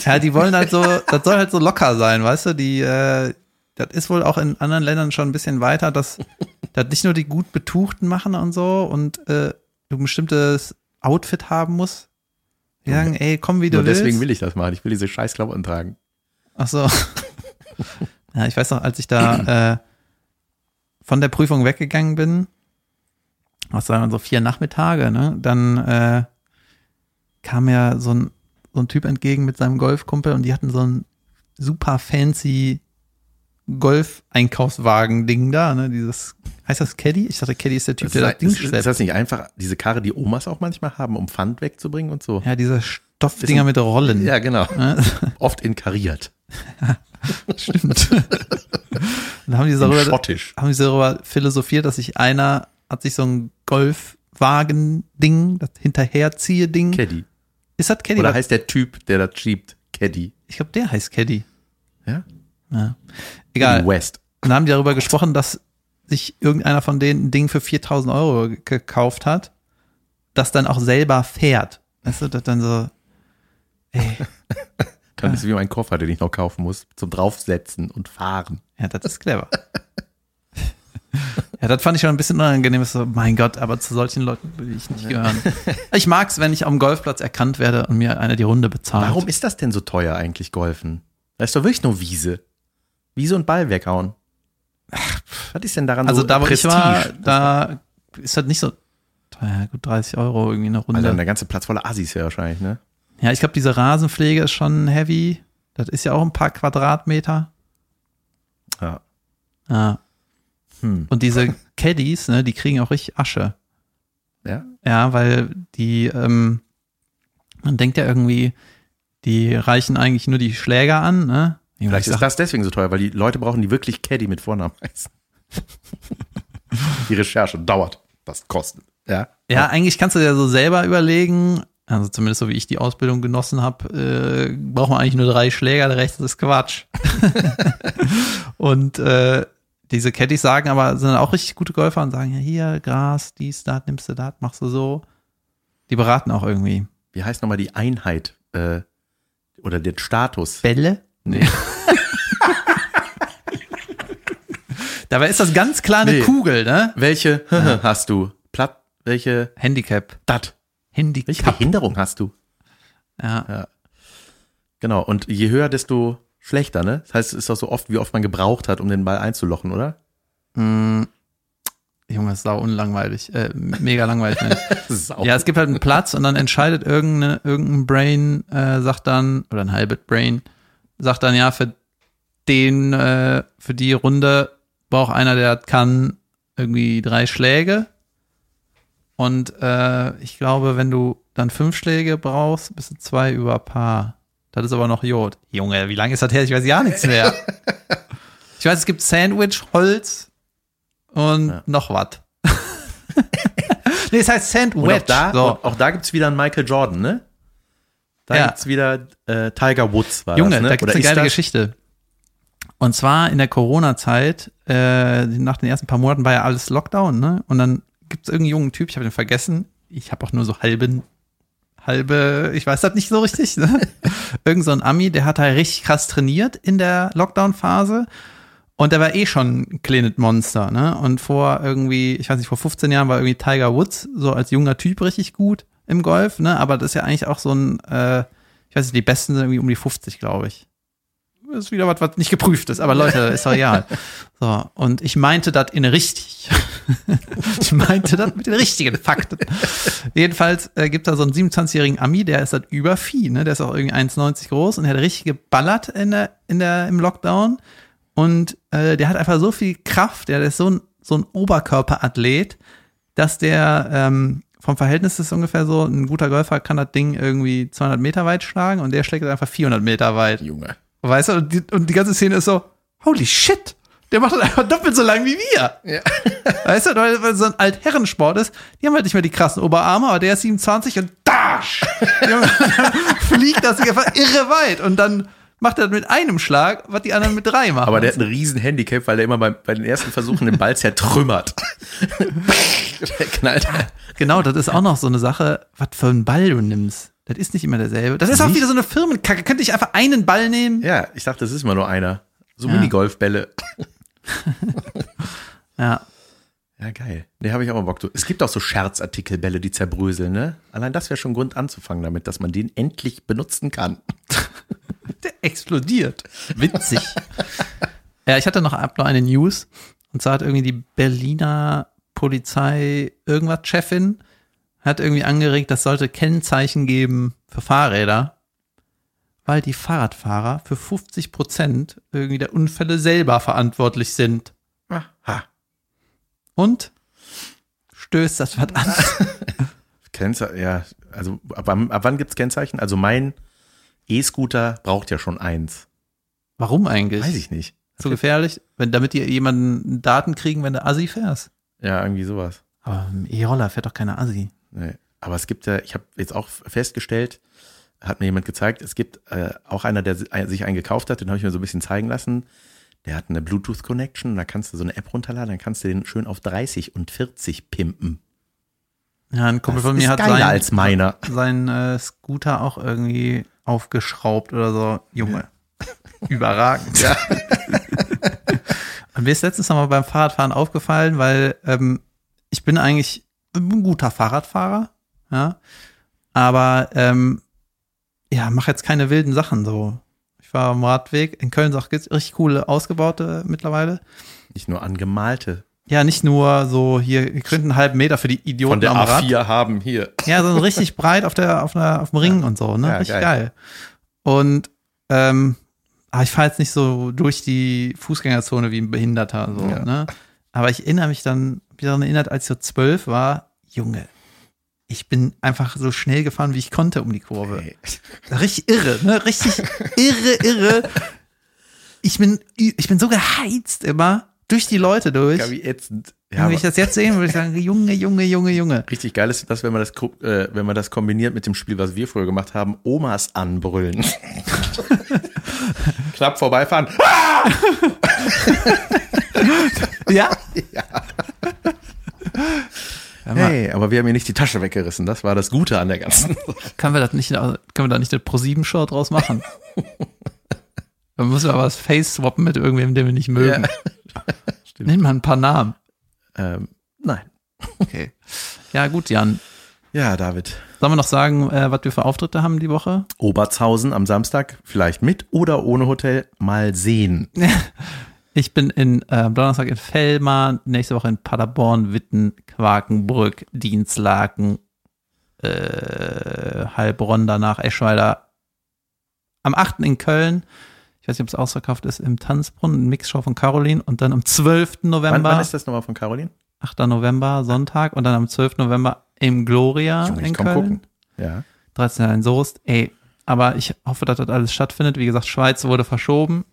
Ja, die wollen halt so, das soll halt so locker sein, weißt du? Die, äh, das ist wohl auch in anderen Ländern schon ein bisschen weiter, dass das nicht nur die gut betuchten machen und so und äh, du ein bestimmtes Outfit haben musst. Die sagen, ey, komm, wie du Nur willst. deswegen will ich das machen. Ich will diese scheiß Klamotten tragen. Ach so. ja, ich weiß noch, als ich da äh, von der Prüfung weggegangen bin, was waren so vier Nachmittage, ne? Dann äh, kam mir so ein, so ein Typ entgegen mit seinem Golfkumpel und die hatten so ein super fancy Golf-Einkaufswagen-Ding da, ne? Dieses, heißt das Caddy? Ich dachte, Caddy ist der Typ, der das ist, Ding ist, ist schleppt. das nicht einfach diese Karre, die Omas auch manchmal haben, um Pfand wegzubringen und so? Ja, diese Stoffdinger mit Rollen. Ja, genau. Ne? Oft in kariert. Stimmt. Dann haben die darüber, Schottisch. haben sie darüber philosophiert, dass sich einer hat sich so ein Golfwagen-Ding, das Hinterherziehe-Ding. Caddy. Ist das Caddy? Oder heißt der Typ, der das schiebt, Caddy? ich glaube, der heißt Caddy. Ja? Ja. Egal. West. Und dann haben die darüber gesprochen, dass sich irgendeiner von denen ein Ding für 4000 Euro ge- gekauft hat, das dann auch selber fährt. Weißt du, das dann so, ey, Dann ist es wie mein Koffer, den ich noch kaufen muss, zum draufsetzen und fahren. ja, das ist clever. Ja, das fand ich schon ein bisschen unangenehm. So, mein Gott, aber zu solchen Leuten will ich nicht gehören. Ich mag's, wenn ich am Golfplatz erkannt werde und mir einer die Runde bezahlt. Warum ist das denn so teuer eigentlich, Golfen? Das ist doch wirklich nur Wiese. Wiese und Ball weghauen. Was ist denn daran Also so da, wo ich war, da ist das nicht so teuer. Gut 30 Euro irgendwie eine Runde. Alter, der ganze Platz voller Assis ja wahrscheinlich, ne? Ja, ich glaube, diese Rasenpflege ist schon heavy. Das ist ja auch ein paar Quadratmeter. Ja. Ja. Hm. Und diese Caddies, ne, die kriegen auch richtig Asche. Ja? Ja, weil die, ähm, man denkt ja irgendwie, die reichen eigentlich nur die Schläger an, ne? Vielleicht Ich ist sag, das deswegen so teuer, weil die Leute brauchen, die wirklich Caddy mit Vornamen heißen. die Recherche dauert. Das kostet. Ja? ja, eigentlich kannst du dir so selber überlegen, also zumindest so wie ich die Ausbildung genossen habe, äh, braucht man eigentlich nur drei Schläger, der Rest ist Quatsch. und äh, diese Caddies sagen aber, sind auch richtig gute Golfer und sagen, ja, hier, Gras, dies, das, nimmst du das, machst du so. Die beraten auch irgendwie. Wie heißt nochmal die Einheit äh, oder den Status? Bälle? Nee. Dabei ist das ganz klar eine Nee. Kugel, ne? Welche hast du? Platt? Welche? Handicap. Dat. Welche Handicap. Behinderung hast du? Ja. Genau. Und je höher, desto schlechter, ne? Das heißt, es ist doch so oft, wie oft man gebraucht hat, um den Ball einzulochen, oder? Mm, Junge, ist sau unlangweilig. Äh, mega langweilig. Ne? Sau. ja, es gibt halt einen Platz und dann entscheidet irgendeine, irgendein Brain, äh, sagt dann, oder ein Halbit Brain, sagt dann ja, für den, äh, für die Runde braucht einer, der kann irgendwie drei Schläge. Und äh, ich glaube, wenn du dann fünf Schläge brauchst, bist du zwei über Paar. Das ist aber noch Jod. Junge, wie lange ist das her? Ich weiß ja nichts mehr. ich weiß, es gibt Sandwich, Holz und Ja. noch was. nee, es heißt Sandwich. Und auch da, so. auch, auch da gibt's wieder einen Michael Jordan, ne? Da Ja. gibt's wieder äh, Tiger Woods, war Junge, das, ne? da gibt's Oder eine geile das? Geschichte. Und zwar in der Corona-Zeit, äh, nach den ersten paar Monaten war ja alles Lockdown, ne? Und dann gibt's irgendeinen jungen Typ, ich habe den vergessen. Ich habe auch nur so halben, halbe, ich weiß das nicht so richtig, ne? Irgend so ein Ami, der hat halt richtig krass trainiert in der Lockdown-Phase. Und der war eh schon ein kleines Monster, ne? Und vor irgendwie, ich weiß nicht, vor 15 Jahren war irgendwie Tiger Woods so als junger Typ richtig gut im Golf, ne? Aber das ist ja eigentlich auch so ein, äh, ich weiß nicht, die besten sind irgendwie um die 50, glaube ich. Das ist wieder was, was nicht geprüft ist, aber Leute, ist doch egal. So, und ich meinte das in richtig. ich meinte das mit den richtigen Fakten. Jedenfalls äh, gibt da so einen 27-jährigen Ami, der ist halt über Vieh, ne? Der ist auch irgendwie 1,90 groß und der hat richtig geballert in der, in der, im Lockdown. Und äh, der hat einfach so viel Kraft, der, der ist so ein, so ein Oberkörperathlet, dass der ähm, vom Verhältnis ist ungefähr so, ein guter Golfer kann das Ding irgendwie 200 Meter weit schlagen und der schlägt es einfach 400 Meter weit. Junge. Weißt du, und die, und die ganze Szene ist so, holy shit, der macht das einfach doppelt so lang wie wir. Ja. Weißt du, weil, weil so ein Altherrensport ist, die haben halt nicht mehr die krassen Oberarme, aber der ist 27 und dann fliegt das Ding einfach irre weit und dann macht er mit einem Schlag, was die anderen mit drei machen. Aber der hat ein riesen Handicap, weil er immer bei, bei den ersten Versuchen den Ball zertrümmert. der knallt. Genau, das ist auch noch so eine Sache, was für einen Ball du nimmst. Das ist nicht immer derselbe. Das ist auch wieder so eine Firmenkacke. Könnte ich einfach einen Ball nehmen? Ja, ich dachte, das ist immer nur einer. So Ja. Minigolfbälle. Ja. Ja, geil. Nee, habe ich auch mal Bock. zu. Es gibt auch so Scherzartikelbälle, die zerbröseln, ne? Allein das wäre schon Grund anzufangen damit, dass man den endlich benutzen kann. Explodiert. Witzig. ja, ich hatte noch, noch eine News. Und zwar hat irgendwie die Berliner Polizei irgendwas Chefin hat irgendwie angeregt, das sollte Kennzeichen geben für Fahrräder, weil die Fahrradfahrer für 50 Prozent irgendwie der Unfälle selber verantwortlich sind. Aha. Und stößt das was an? Kennzeichen, ja, also ab, wann- ab wann gibt's Kennzeichen? Also mein E-Scooter braucht ja schon eins. Warum eigentlich? Weiß ich nicht. So gefährlich, wenn damit die jemanden Daten kriegen, wenn du Assi fährst. Ja, irgendwie sowas. Aber im E-Roller fährt doch keine Assi. Nee. Aber es gibt ja, ich habe jetzt auch festgestellt, hat mir jemand gezeigt, es gibt äh, auch einer, der si- ein- sich einen gekauft hat, den habe ich mir so ein bisschen zeigen lassen. Der hat eine Bluetooth-Connection, da kannst du so eine App runterladen, dann kannst du den schön auf 30 und 40 pimpen. Ja, ein Kumpel Das von mir hat seinen, als meiner. seinen äh, Scooter auch irgendwie aufgeschraubt oder so. Junge. Überragend. Ja. Und mir ist letztens noch mal beim Fahrradfahren aufgefallen, weil ähm, ich bin eigentlich ein guter Fahrradfahrer, ja, aber ähm, ja, mache jetzt keine wilden Sachen so. Ich war am Radweg, in Köln auch richtig coole ausgebaute mittlerweile. Nicht nur angemalte. Ja, nicht nur so hier, ihr könnt einen halben Meter für die Idioten Von der am Rad. A4 haben hier. Ja, so richtig breit auf der, auf der, auf dem Ring und so, ne? Ja, richtig geil. geil. Und ähm, aber ich fahre jetzt nicht so durch die Fußgängerzone wie ein Behinderter, so, Ja. ne? Aber ich erinnere mich dann, mich daran erinnert, als ich so zwölf war, Junge, ich bin einfach so schnell gefahren, wie ich konnte um die Kurve. Ey. Richtig irre, ne? Richtig irre, irre. Ich bin, ich bin so geheizt immer durch die Leute durch. Ja, wie ätzend. Ja, wenn ich das jetzt sehen würde, ich sagen, Junge, Junge, Junge, Junge. richtig geil ist das, wenn man das, äh, wenn man das kombiniert mit dem Spiel, was wir früher gemacht haben, Omas anbrüllen. Knapp vorbeifahren. Ja? Hey, aber wir haben ihr nicht die Tasche weggerissen. Das war das Gute an der ganzen. Können wir das nicht, können wir da nicht eine Pro-7-Show draus machen? Dann müssen wir aber das Face swappen mit irgendwem, den wir nicht mögen. Stimmt. Nenn mal ein paar Namen. ähm, nein. Okay. Ja, gut, Jan. Ja, David. Sollen wir noch sagen, äh, was wir für Auftritte haben die Woche? Obertshausen am Samstag, vielleicht mit oder ohne Hotel, mal sehen. Ich bin in äh, am Donnerstag in Fellmar, nächste Woche in Paderborn, Witten, Quakenbrück, Dienstlaken, äh, Heilbronn, danach Eschweiler. Am 8. in Köln, ich weiß nicht, ob es ausverkauft ist, im Tanzbrunnen, Mixshow von Caroline und dann am 12. Wann, November, wann ist das nochmal von Caroline? 8. November, Sonntag und dann am 12. November im Gloria Junge, in komm Köln. gucken. Ja. 13. in Soest. Ey, aber ich hoffe, dass das alles stattfindet. Wie gesagt, Schweiz wurde verschoben.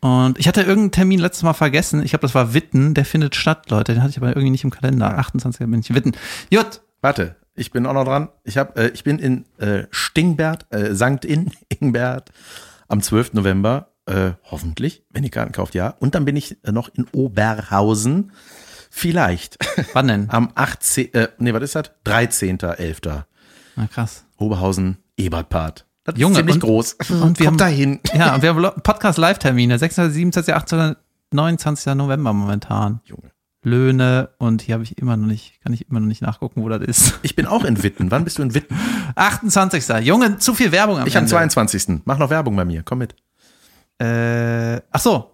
Und ich hatte irgendeinen Termin letztes Mal vergessen. Ich glaube, das war Witten. Der findet statt, Leute. Den hatte ich aber irgendwie nicht im Kalender. 28. bin ich Witten. Jut. Warte, ich bin auch noch dran. Ich hab, äh, ich bin in äh, Stingbert, äh, Sankt in Ingbert am 12. November, äh, hoffentlich, wenn ihr Karten kauft, ja. Und dann bin ich äh, noch in Oberhausen, vielleicht Wann denn? am 18. Äh, nee, was ist das? 13.11. Na krass. Oberhausen, Ebertpart. Das Junge, ist ziemlich und- groß. und wir Kommt haben- dahin. Ja, und wir haben Podcast-Live-Termine. 26, 27, 28, 29. November momentan. Junge. Löhne und hier habe ich immer noch nicht, kann ich immer noch nicht nachgucken, wo das ist. Ich bin auch in Witten. Wann bist du in Witten? 28. Junge, zu viel Werbung am Ich am Ende. 22. Mach noch Werbung bei mir. Komm mit. Äh, ach so.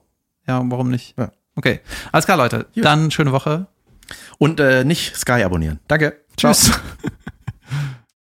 Ja, warum nicht? Ja. Okay. Alles klar, Leute. Gut. Dann schöne Woche. Und äh, nicht Sky abonnieren. Danke. Ciao. Tschüss.